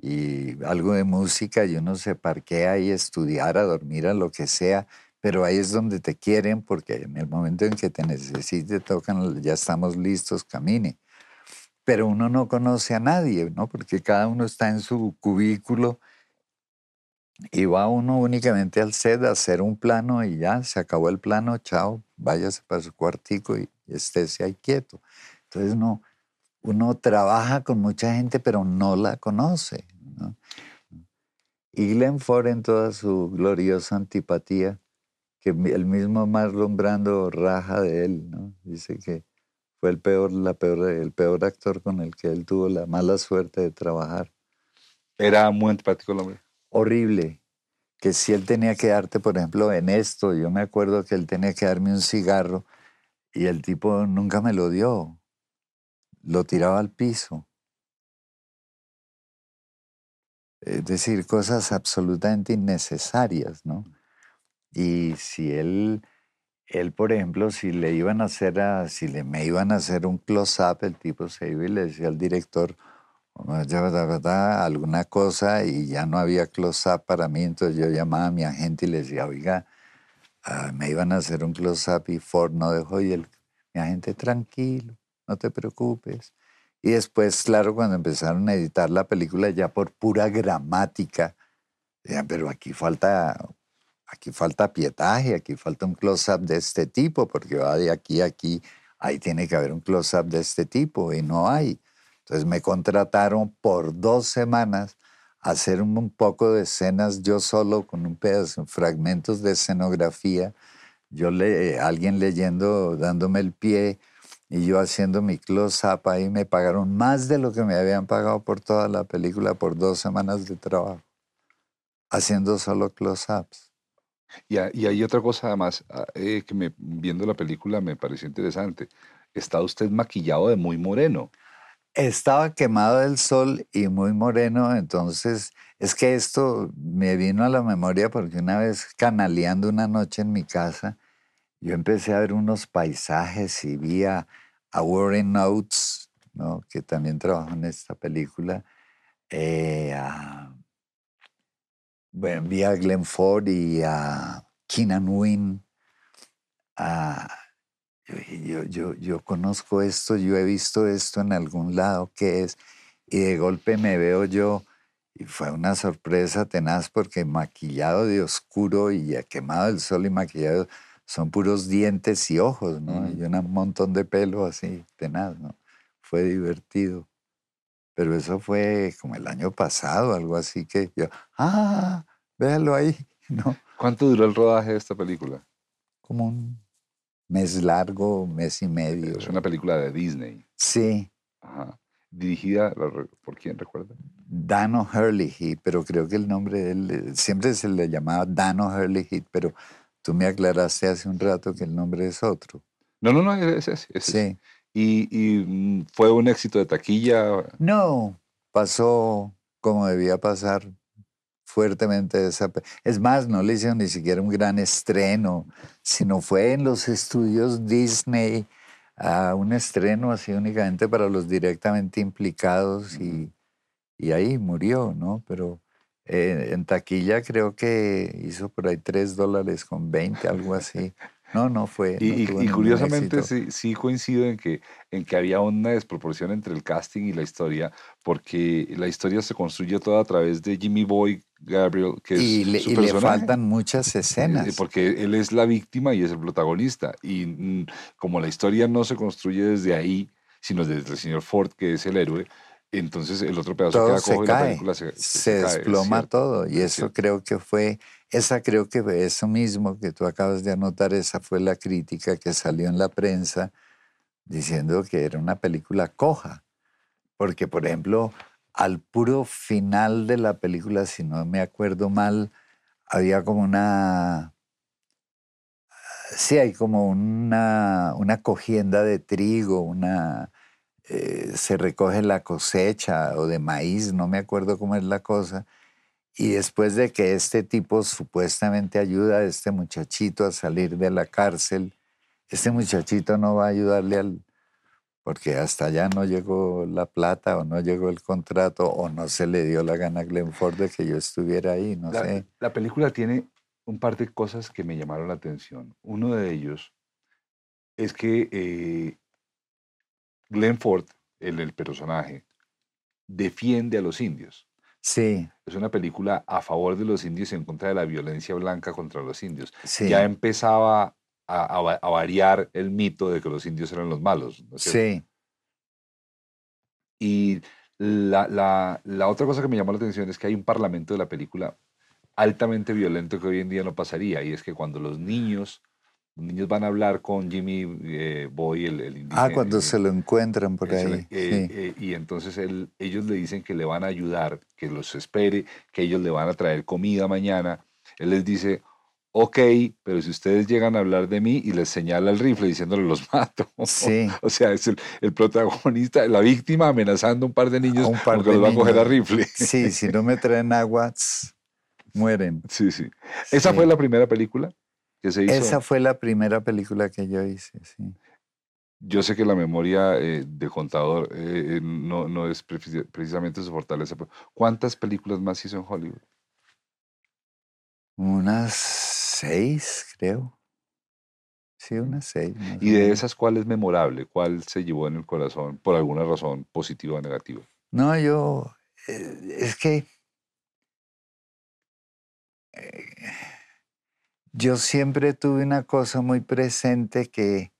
y algo de música y uno se parquea a estudiar, a dormir, a lo que sea, pero ahí es donde te quieren porque en el momento en que te necesite tocan, ya estamos listos, camine. Pero uno no conoce a nadie, ¿no? Porque cada uno está en su cubículo y va uno únicamente al set a hacer un plano y ya, se acabó el plano, chao, váyase para su cuartico y, y estése ahí quieto. Entonces no, uno trabaja con mucha gente, pero no la conoce. ¿no? Y Glenn Ford en toda su gloriosa antipatía, que el mismo Marlon Brando raja de él, ¿no? dice que fue el peor, la peor, el peor actor con el que él tuvo la mala suerte de trabajar. Era muy antipático el hombre. Horrible. Que si él tenía que darte, por ejemplo, en esto, yo me acuerdo que él tenía que darme un cigarro y el tipo nunca me lo dio. Lo tiraba al piso. Es decir, cosas absolutamente innecesarias, ¿no? Y si él, él, por ejemplo, si le iban a hacer, a, si le, me iban a hacer un close-up, el tipo se iba y le decía al director, alguna cosa y ya no había close-up para mí, entonces yo llamaba a mi agente y le decía, oiga, ah, me iban a hacer un close-up y Ford no dejó y el, mi agente, tranquilo, no te preocupes. Y después, claro, cuando empezaron a editar la película ya por pura gramática, pero aquí falta, aquí falta pietaje, aquí falta un close-up de este tipo, porque va de aquí a aquí, ahí tiene que haber un close-up de este tipo y no hay. Entonces me contrataron por dos semanas a hacer un, poco de escenas yo solo con un pedazo, fragmentos de escenografía, yo le, alguien leyendo, dándome el pie y yo haciendo mi close-up ahí, me pagaron más de lo que me habían pagado por toda la película por dos semanas de trabajo, haciendo solo close-ups. Y, hay otra cosa además ah, eh, que me, viendo la película me pareció interesante. Está usted maquillado de muy moreno. Estaba quemado del sol y muy moreno, entonces es que esto me vino a la memoria porque una vez canaleando una noche en mi casa, yo empecé a ver unos paisajes y vi a, Warren Oates, ¿no? que también trabajó en esta película, eh, bueno, vi a Glenn Ford y a Keenan Wynn, yo, yo, yo, conozco esto, yo he visto esto en algún lado, ¿qué es? Y de golpe me veo yo, y fue una sorpresa tenaz porque maquillado de oscuro y quemado el sol y maquillado son puros dientes y ojos, ¿no? Y un montón de pelo así, tenaz, ¿no? Fue divertido. Pero eso fue como el año pasado, algo así que yo, ah, véalo ahí, <laughs> ¿no? ¿Cuánto duró el rodaje de esta película? Como un mes largo, mes y medio. Es una película de Disney. Sí. Ajá. Dirigida por quién, recuerda? Dan O'Hurley, pero creo que el nombre de él eh, siempre se le llamaba Dan O'Hurley, pero tú me aclaraste hace un rato que el nombre es otro. No, no, no, es ese. sí. ¿Y, ¿Y mm, fue un éxito de taquilla? No, pasó como debía pasar fuertemente esa... Es más, no le hicieron ni siquiera un gran estreno, sino fue en los estudios Disney a un estreno así únicamente para los directamente implicados y, y ahí murió, ¿no? Pero eh, en taquilla creo que hizo por ahí tres dólares con 20, algo así. <laughs> No, no fue. Y, curiosamente sí, sí, coincido en que, en que había una desproporción entre el casting y la historia, porque la historia se construye toda a través de Jimmy Boy Gabriel, que y es le, y le faltan muchas escenas. Eh, porque él es la víctima y es el protagonista. Y mm, como la historia no se construye desde ahí, sino desde el señor Ford, que es el héroe, entonces el otro pedazo queda se cae, la película se, se, desploma todo. Y eso creo que fue, esa creo que eso mismo que tú acabas de anotar, esa fue la crítica que salió en la prensa diciendo que era una película coja. Porque, por ejemplo, al puro final de la película, si no me acuerdo mal, había como una... Sí, hay como una, una cogienda de trigo, una eh, se recoge la cosecha o de maíz, no me acuerdo cómo es la cosa. Y después de que este tipo supuestamente ayuda a este muchachito a salir de la cárcel, este muchachito no va a ayudarle al, porque hasta allá no llegó la plata o no llegó el contrato o no se le dio la gana a Glenn Ford de que yo estuviera ahí, no sé. La película tiene un par de cosas que me llamaron la atención. Uno de ellos es que eh, Glenn Ford, el, el personaje, defiende a los indios. Sí. Es una película a favor de los indios y en contra de la violencia blanca contra los indios. Ya empezaba a, variar el mito de que los indios eran los malos. sí. Y la, la, la, otra cosa que me llamó la atención es que hay un parlamento de la película altamente violento que hoy en día no pasaría, y es que cuando los niños los niños van a hablar con Jimmy eh, Boy, el, el Ah, cuando se lo encuentran por ahí. Eh, eh, y entonces él, ellos le dicen que le van a ayudar, que los espere, que ellos le van a traer comida mañana. Él les dice, ok, pero si ustedes llegan a hablar de mí y les señala el rifle diciéndole los <laughs> mato. Sí. o sea, es el, protagonista, la víctima amenazando a un par de niños un par los va a coger a rifle. Sí, si no me traen agua, mueren. Sí, sí. ¿Esa fue la primera película? Esa fue la primera película que yo hice, sí. yo sé que la memoria eh, de contador eh, no, no, es precisamente su fortaleza, pero ¿cuántas películas más hizo en Hollywood? Unas seis, creo. Sí, unas seis. ¿Y de esas cuál es memorable? ¿Cuál se llevó en el corazón por alguna razón positiva o negativa? No, yo, eh, es que yo siempre tuve una cosa muy presente que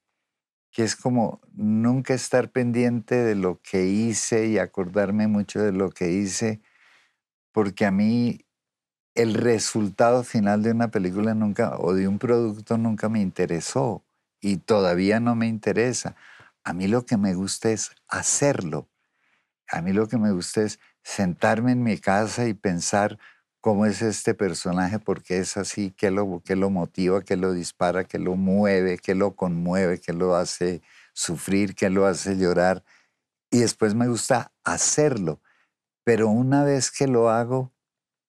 que es como nunca estar pendiente de lo que hice y acordarme mucho de lo que hice, porque a mí el resultado final de una película nunca o de un producto nunca me interesó y todavía no me interesa. A mí lo que me gusta es hacerlo. A mí lo que me gusta es sentarme en mi casa y pensar cómo es este personaje, por qué es así, qué lo, qué lo motiva, qué lo dispara, qué lo mueve, qué lo conmueve, qué lo hace sufrir, qué lo hace llorar. Y después me gusta hacerlo. Pero una vez que lo hago,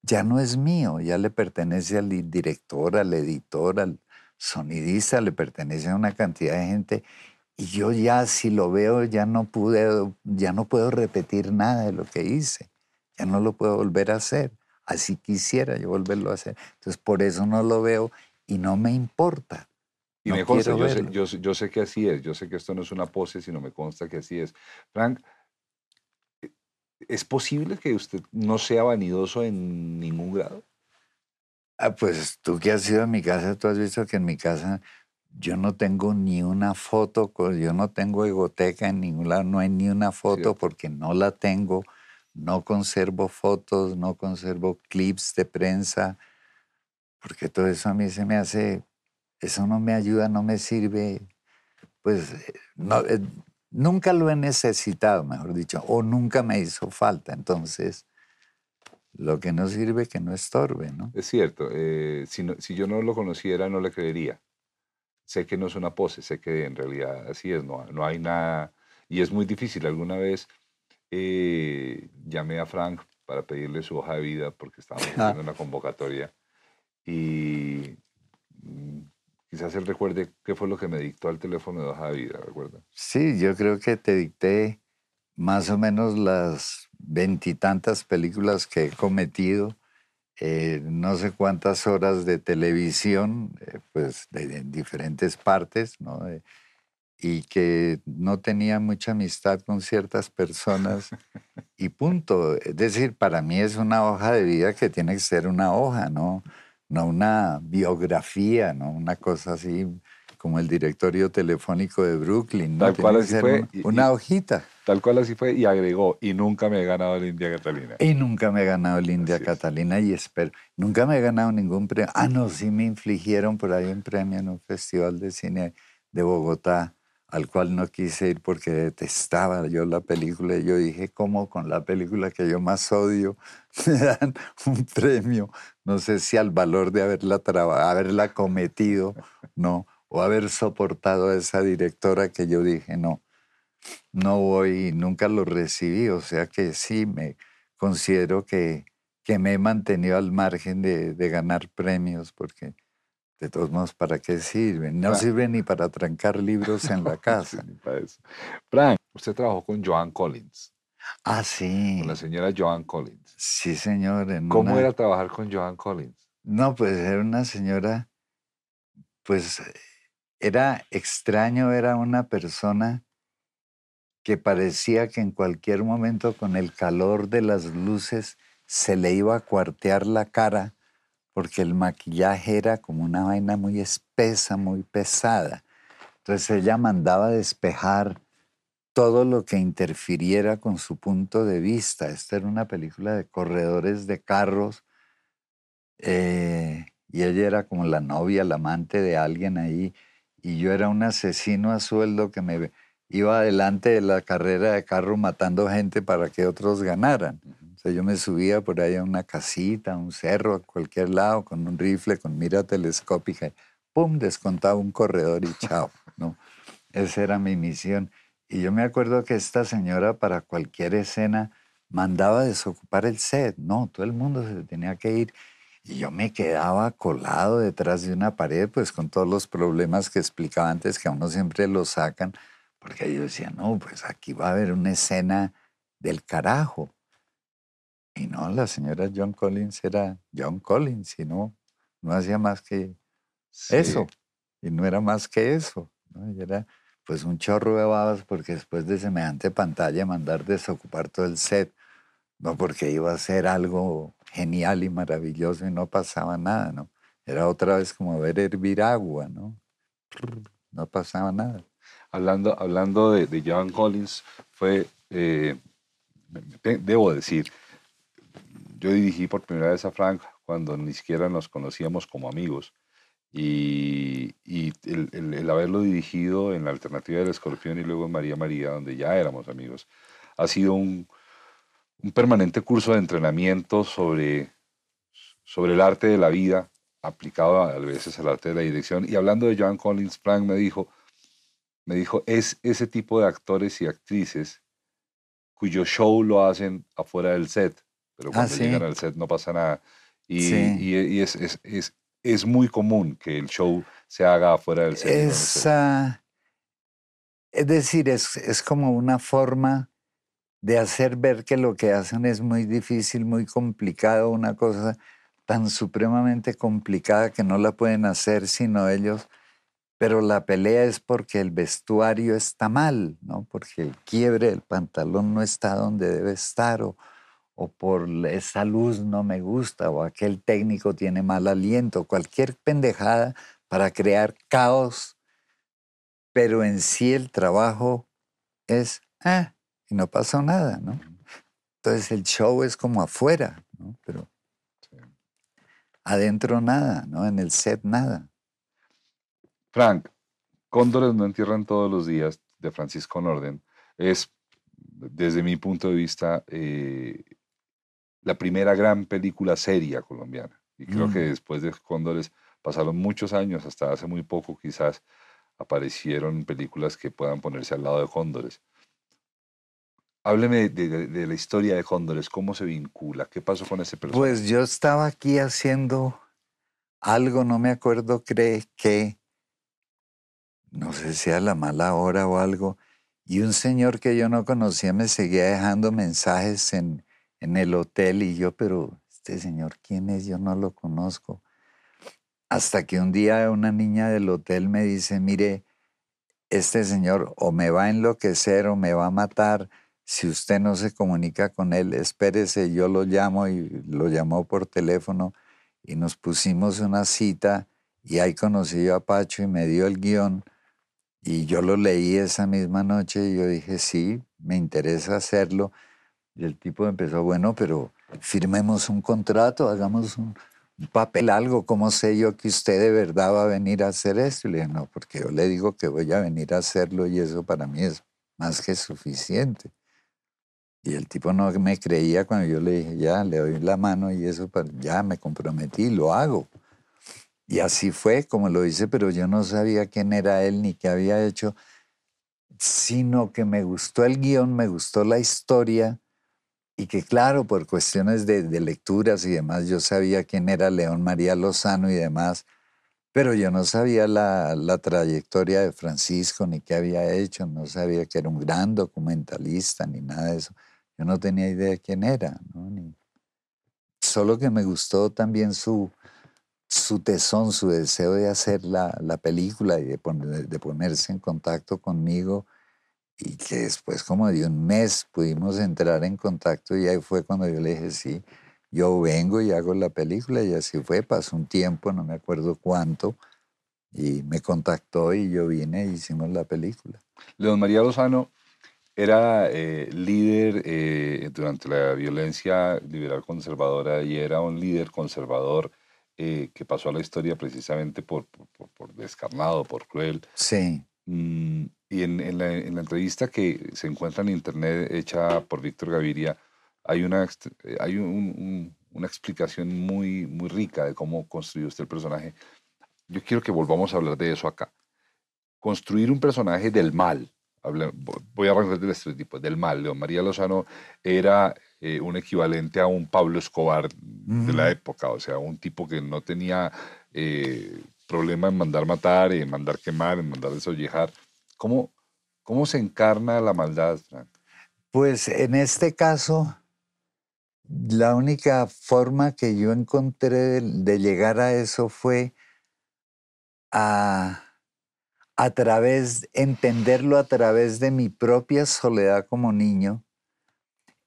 ya no es mío, ya le pertenece al director, al editor, al sonidista, le pertenece a una cantidad de gente. Y yo ya si lo veo, ya no, pude, ya no puedo repetir nada de lo que hice. Ya no lo puedo volver a hacer. Así quisiera yo volverlo a hacer. Entonces, por eso no lo veo y no me importa. Y me consta, yo sé, yo, yo sé, que así es, yo sé que esto no es una pose, sino me consta que así es. Frank, eh, ¿es posible que usted no sea vanidoso en ningún grado? Ah, pues tú que has ido a mi casa, tú has visto que en mi casa yo no tengo ni una foto, yo no tengo egoteca en ningún lado, no hay ni una foto porque no la tengo no conservo fotos, no conservo clips de prensa, porque todo eso a mí se me hace, eso no me ayuda, no me sirve, pues no, eh, nunca lo he necesitado, mejor dicho, o nunca me hizo falta, entonces lo que no sirve que no estorbe, ¿no? Es cierto, eh, si, si yo no lo conociera no le creería. Sé que no es una pose, sé que en realidad así es, no, no hay nada, y es muy difícil. Alguna vez eh, llamé a Frank para pedirle su hoja de vida porque estábamos ah. haciendo una convocatoria y mm, quizás él recuerde qué fue lo que me dictó al teléfono de hoja de vida, ¿recuerda? Sí, yo creo que te dicté más o menos las veintitantas películas que he cometido, eh, no sé cuántas horas de televisión, eh, pues de, diferentes partes, ¿no? Y que no tenía mucha amistad con ciertas personas y punto. Es decir, para mí es una hoja de vida que tiene que ser una hoja, no, no una biografía, no una cosa así como el directorio telefónico de Brooklyn. Tal cual así fue. una hojita. Tal cual así fue y agregó, y nunca me he ganado el India Catalina. Y nunca me he ganado el India Catalina y espero, nunca me he ganado ningún premio. Ah, no, sí me infligieron por ahí un premio en un festival de cine de Bogotá al cual no quise ir porque detestaba yo la película. Y yo dije, ¿cómo con la película que yo más odio <laughs> me dan un premio? No sé si al valor de haberla, haberla cometido, no, o haber soportado a esa directora que yo dije, no, no voy, nunca lo recibí. O sea que sí, me considero que, que me he mantenido al margen de, de ganar premios porque de todos modos, ¿para qué sirven? No sirven ni para trancar libros en la <laughs> casa. Frank, usted trabajó con Joan Collins. Ah, sí. Con la señora Joan Collins. Sí, señor. ¿Cómo era trabajar con Joan Collins? No, pues era una señora, pues era extraño, era una persona que parecía que en cualquier momento con el calor de las luces se le iba a cuartear la cara porque el maquillaje era como una vaina muy espesa, muy pesada. Entonces ella mandaba despejar todo lo que interfiriera con su punto de vista. Esta era una película de corredores de carros eh, y ella era como la novia, la amante de alguien ahí y yo era un asesino a sueldo que me iba adelante de la carrera de carro matando gente para que otros ganaran yo me subía por ahí a una casita, a un cerro, a cualquier lado, con un rifle, con mira telescópica, ¡pum! descontaba un corredor y chao, ¿no? Esa era mi misión. Y yo me acuerdo que esta señora para cualquier escena mandaba desocupar el set, no, todo el mundo se tenía que ir. Y yo me quedaba colado detrás de una pared, pues con todos los problemas que explicaba antes, que a uno siempre lo sacan Porque yo decía, no, pues aquí va a haber una escena del carajo. Y no, la señora John Collins era John Collins y no, no hacía más que eso. Y no era más que eso. Y era pues un chorro de babas porque después de semejante pantalla mandar desocupar todo el set, no porque iba a ser algo genial y maravilloso y no pasaba nada, ¿no? Era otra vez como ver hervir agua, ¿no? No pasaba nada. Hablando, hablando de, John Collins, fue, eh, debo decir, yo dirigí por primera vez a Frank cuando ni siquiera nos conocíamos como amigos. Y, el, haberlo dirigido en la alternativa del escorpión y luego en María María, donde ya éramos amigos, ha sido un, permanente curso de entrenamiento sobre, sobre el arte de la vida, aplicado a, veces al arte de la dirección. Y hablando de John Collins, Frank me dijo, me dijo, es ese tipo de actores y actrices cuyo show lo hacen afuera del set, pero ah, cuando llegan al set no pasa nada. Y, y, es, es, es, es, muy común que el show se haga afuera del set. Es, es decir, es, es como una forma de hacer ver que lo que hacen es muy difícil, muy complicado, una cosa tan supremamente complicada que no la pueden hacer sino ellos, pero la pelea es porque el vestuario está mal, ¿no? porque el quiebre del pantalón no está donde debe estar, o, o por esa luz no me gusta, o aquel técnico tiene mal aliento, cualquier pendejada para crear caos, pero en sí el trabajo es, ah, y no pasó nada, ¿no? Entonces el show es como afuera, ¿no? Pero adentro nada, ¿no? En el set nada. Frank, Cóndores no entierran todos los días de Francisco Norden es, desde mi punto de vista, eh, la primera gran película seria colombiana. Y creo que después de Cóndores pasaron muchos años, hasta hace muy poco quizás aparecieron películas que puedan ponerse al lado de Cóndores. Hábleme de, la historia de Cóndores, cómo se vincula, qué pasó con ese personaje. Pues yo estaba aquí haciendo algo, no me acuerdo, cree que, no sé si a la mala hora o algo, y un señor que yo no conocía me seguía dejando mensajes en, en el hotel y yo, pero este señor, ¿quién es? Yo no lo conozco. Hasta que un día una niña del hotel me dice, mire, este señor o me va a enloquecer o me va a matar. Si usted no se comunica con él, espérese, yo lo llamo y lo llamó por teléfono y nos pusimos una cita y ahí conocí a Pacho y me dio el guion y yo lo leí esa misma noche y yo dije, sí, me interesa hacerlo y el tipo empezó, bueno, pero firmemos un contrato, hagamos un, papel, algo, ¿cómo sé yo que usted de verdad va a venir a hacer esto? Y le dije, no, porque yo le digo que voy a venir a hacerlo y eso para mí es más que suficiente. Y el tipo no me creía cuando yo le dije, ya, le doy la mano y eso, ya me comprometí, lo hago. Y así fue como lo hice, pero yo no sabía quién era él ni qué había hecho, sino que me gustó el guion, me gustó la historia y que claro, por cuestiones de, lecturas y demás, yo sabía quién era León María Lozano y demás, pero yo no sabía la, trayectoria de Francisco ni qué había hecho, no sabía que era un gran documentalista ni nada de eso. Yo no tenía idea de quién era, solo que me gustó también su, su tesón, su deseo de hacer la, película y de ponerse en contacto conmigo y que después como de un mes pudimos entrar en contacto y ahí fue cuando yo le dije, sí, yo vengo y hago la película y así fue, pasó un tiempo, no me acuerdo cuánto, y me contactó y yo vine y hicimos la película. León María Lozano era eh, líder eh, durante la violencia liberal conservadora y era un líder conservador eh, que pasó a la historia precisamente por, por, por descarnado, por cruel. Sí. Mm, y en, la, entrevista que se encuentra en internet hecha por Víctor Gaviria, hay una, hay una explicación muy, muy rica de cómo construyó usted el personaje. Yo quiero que volvamos a hablar de eso acá. Construir un personaje del mal, voy a arrancar del estereotipo, del mal. León María Lozano era eh, un equivalente a un Pablo Escobar de la época, o sea, un tipo que no tenía eh, problema en mandar matar, en mandar quemar, en mandar desollejar. ¿Cómo, ¿Cómo se encarna la maldad, Frank? Pues en este caso, la única forma que yo encontré de, llegar a eso fue a, a través, entenderlo a través de mi propia soledad como niño,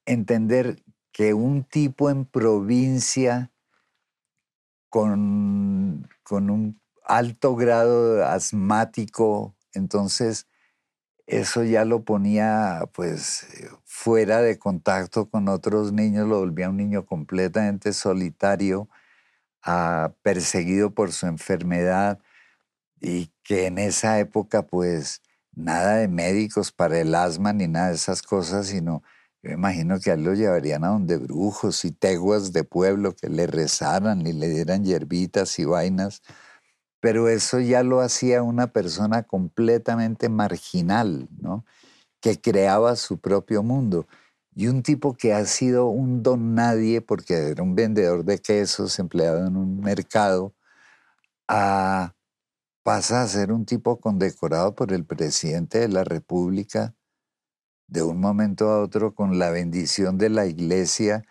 entender que un tipo en provincia con, con un alto grado asmático, entonces eso ya lo ponía pues fuera de contacto con otros niños, lo volvía un niño completamente solitario, ah, perseguido por su enfermedad y que en esa época pues nada de médicos para el asma ni nada de esas cosas, sino yo imagino que a él lo llevarían a donde brujos y teguas de pueblo que le rezaran y le dieran hierbitas y vainas pero eso ya lo hacía una persona completamente marginal, ¿no? que creaba su propio mundo. Y un tipo que ha sido un don nadie, porque era un vendedor de quesos empleado en un mercado, a, pasa a ser un tipo condecorado por el presidente de la República de un momento a otro con la bendición de la iglesia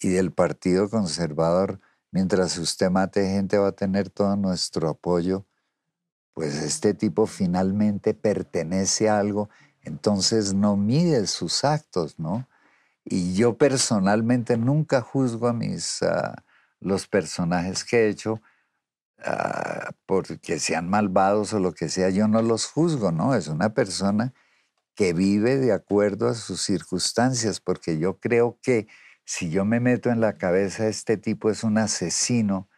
y del Partido Conservador mientras usted mate gente va a tener todo nuestro apoyo, pues este tipo finalmente pertenece a algo, entonces no mide sus actos, ¿no? Y yo personalmente nunca juzgo a mis, ah, los personajes que he hecho uh, porque sean malvados o lo que sea, yo no los juzgo, ¿no? Es una persona que vive de acuerdo a sus circunstancias, porque yo creo que si yo me meto en la cabeza, este tipo es un asesino,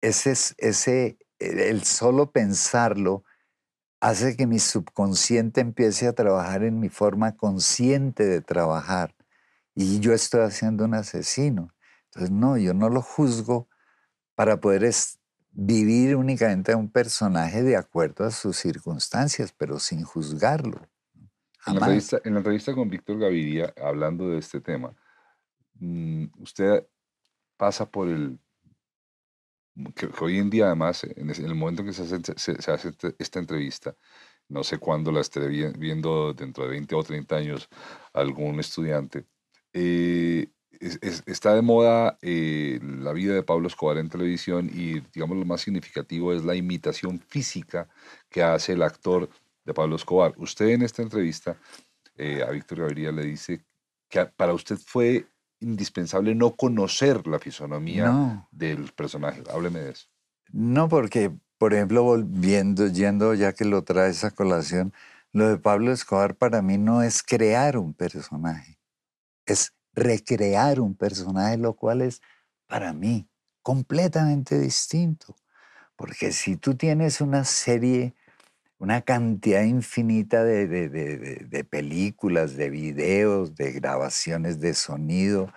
ese, ese, el solo pensarlo hace que mi subconsciente empiece a trabajar en mi forma consciente de trabajar. Y yo estoy haciendo un asesino. Entonces, no, yo no lo juzgo para poder vivir únicamente a un personaje de acuerdo a sus circunstancias, pero sin juzgarlo. En la, entrevista, en la, entrevista, con Víctor Gaviria, hablando de este tema, usted pasa por el, que, hoy en día además, en, el momento en que se hace, se, hace este, esta entrevista, no sé cuándo la estaré viendo dentro de 20 o 30 años algún estudiante, eh, está de moda eh, la vida de Pablo Escobar en televisión y digamos lo más significativo es la imitación física que hace el actor de Pablo Escobar. Usted en esta entrevista eh, a Víctor Gaviria le dice que para usted fue indispensable no conocer la fisonomía del personaje. Hábleme de eso. No, porque, por ejemplo, volviendo, yendo ya que lo trae esa colación, lo de Pablo Escobar para mí no es crear un personaje, es recrear un personaje, lo cual es para mí completamente distinto. Porque si tú tienes una serie una cantidad infinita de, películas, de videos, de grabaciones de sonido,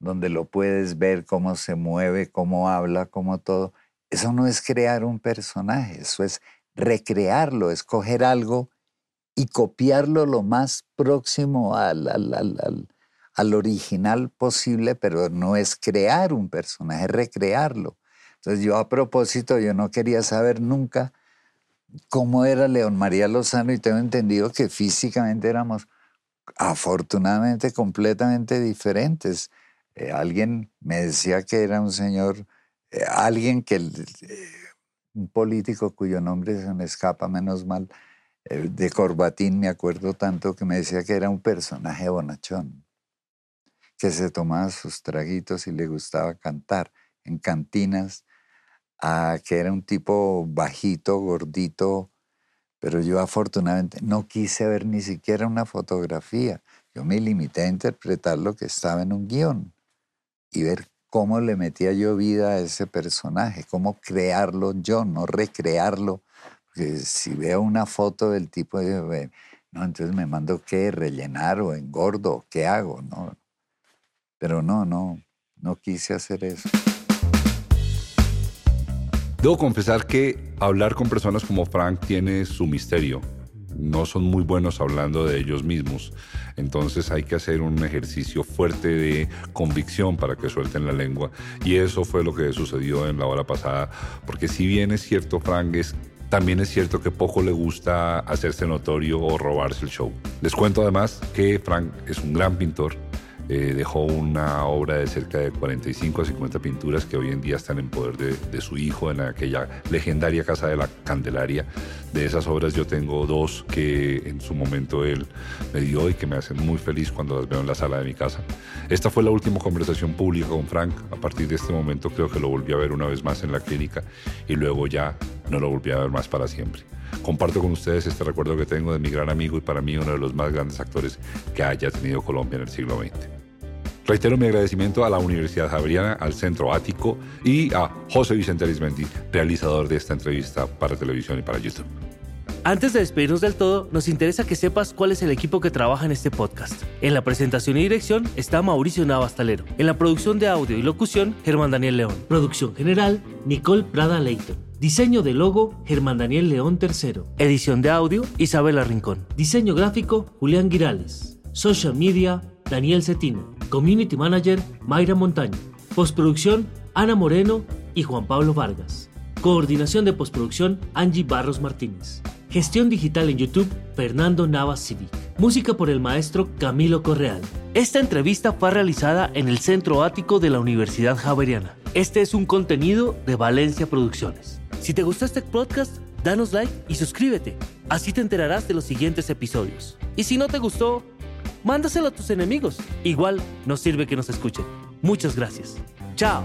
donde lo puedes ver cómo se mueve, cómo habla, cómo todo. Eso no es crear un personaje, eso es recrearlo, es coger algo y copiarlo lo más próximo al, al, original posible, pero no es crear un personaje, es recrearlo. Entonces yo a propósito, yo no quería saber nunca cómo era León María Lozano y tengo entendido que físicamente éramos afortunadamente completamente diferentes. Eh, alguien me decía que era un señor, eh, alguien que, eh, un político cuyo nombre se me escapa, menos mal, de Corbatín, me acuerdo tanto que me decía que era un personaje bonachón, que se tomaba sus traguitos y le gustaba cantar en cantinas que era un tipo bajito, gordito, pero yo afortunadamente no quise ver ni siquiera una fotografía. Yo me limité a interpretar lo que estaba en un guion y ver cómo le metía yo vida a ese personaje, cómo crearlo yo, no recrearlo. Porque si veo una foto del tipo, no, entonces me mando qué, rellenar o engordo, ¿qué hago? No. Pero no, no, no quise hacer eso. Debo confesar que hablar con personas como Frank tiene su misterio. No son muy buenos hablando de ellos mismos. Entonces hay que hacer un ejercicio fuerte de convicción para que suelten la lengua. Y eso fue lo que sucedió en la hora pasada. Porque si bien es cierto, Frank es también es cierto que poco le gusta hacerse notorio o robarse el show. Les cuento además que Frank es un gran pintor, eh, dejó una obra de cerca de 45 a 50 pinturas que hoy en día están en poder de, su hijo en aquella legendaria Casa de la Candelaria. De esas obras yo tengo dos que en su momento él me dio y que me hacen muy feliz cuando las veo en la sala de mi casa. Esta fue la última conversación pública con Frank. A partir de este momento creo que lo volví a ver una vez más en la clínica y luego ya no lo volví a ver más para siempre. Comparto con ustedes este recuerdo que tengo de mi gran amigo y para mí uno de los más grandes actores que haya tenido Colombia en el siglo XX. Reitero mi agradecimiento a la Universidad Javeriana, al Centro Ático y a José Vicente Arismendi, realizador de esta entrevista para televisión y para YouTube. Antes de despedirnos del todo, nos interesa que sepas cuál es el equipo que trabaja en este podcast. En la presentación y dirección está Mauricio Navastalero. En la producción de audio y locución, Germán Daniel León. Producción general, Nicole Prada Leighton. Diseño de logo, Germán Daniel León III. Edición de audio, Isabela Rincón. Diseño gráfico, Julián Girales. Social media, Daniel Cetino. Community Manager, Mayra Montaño. Postproducción, Ana Moreno y Juan Pablo Vargas. Coordinación de postproducción, Angie Barros Martínez. Gestión digital en YouTube, Fernando Navas Civic. Música por el maestro Camilo Correal. Esta entrevista fue realizada en el Centro Ático de la Universidad Javeriana. Este es un contenido de Valencia Producciones. Si te gustó este podcast, danos like y suscríbete. Así te enterarás de los siguientes episodios. Y si no te gustó, mándaselo a tus enemigos. Igual nos sirve que nos escuchen. Muchas gracias. Chao.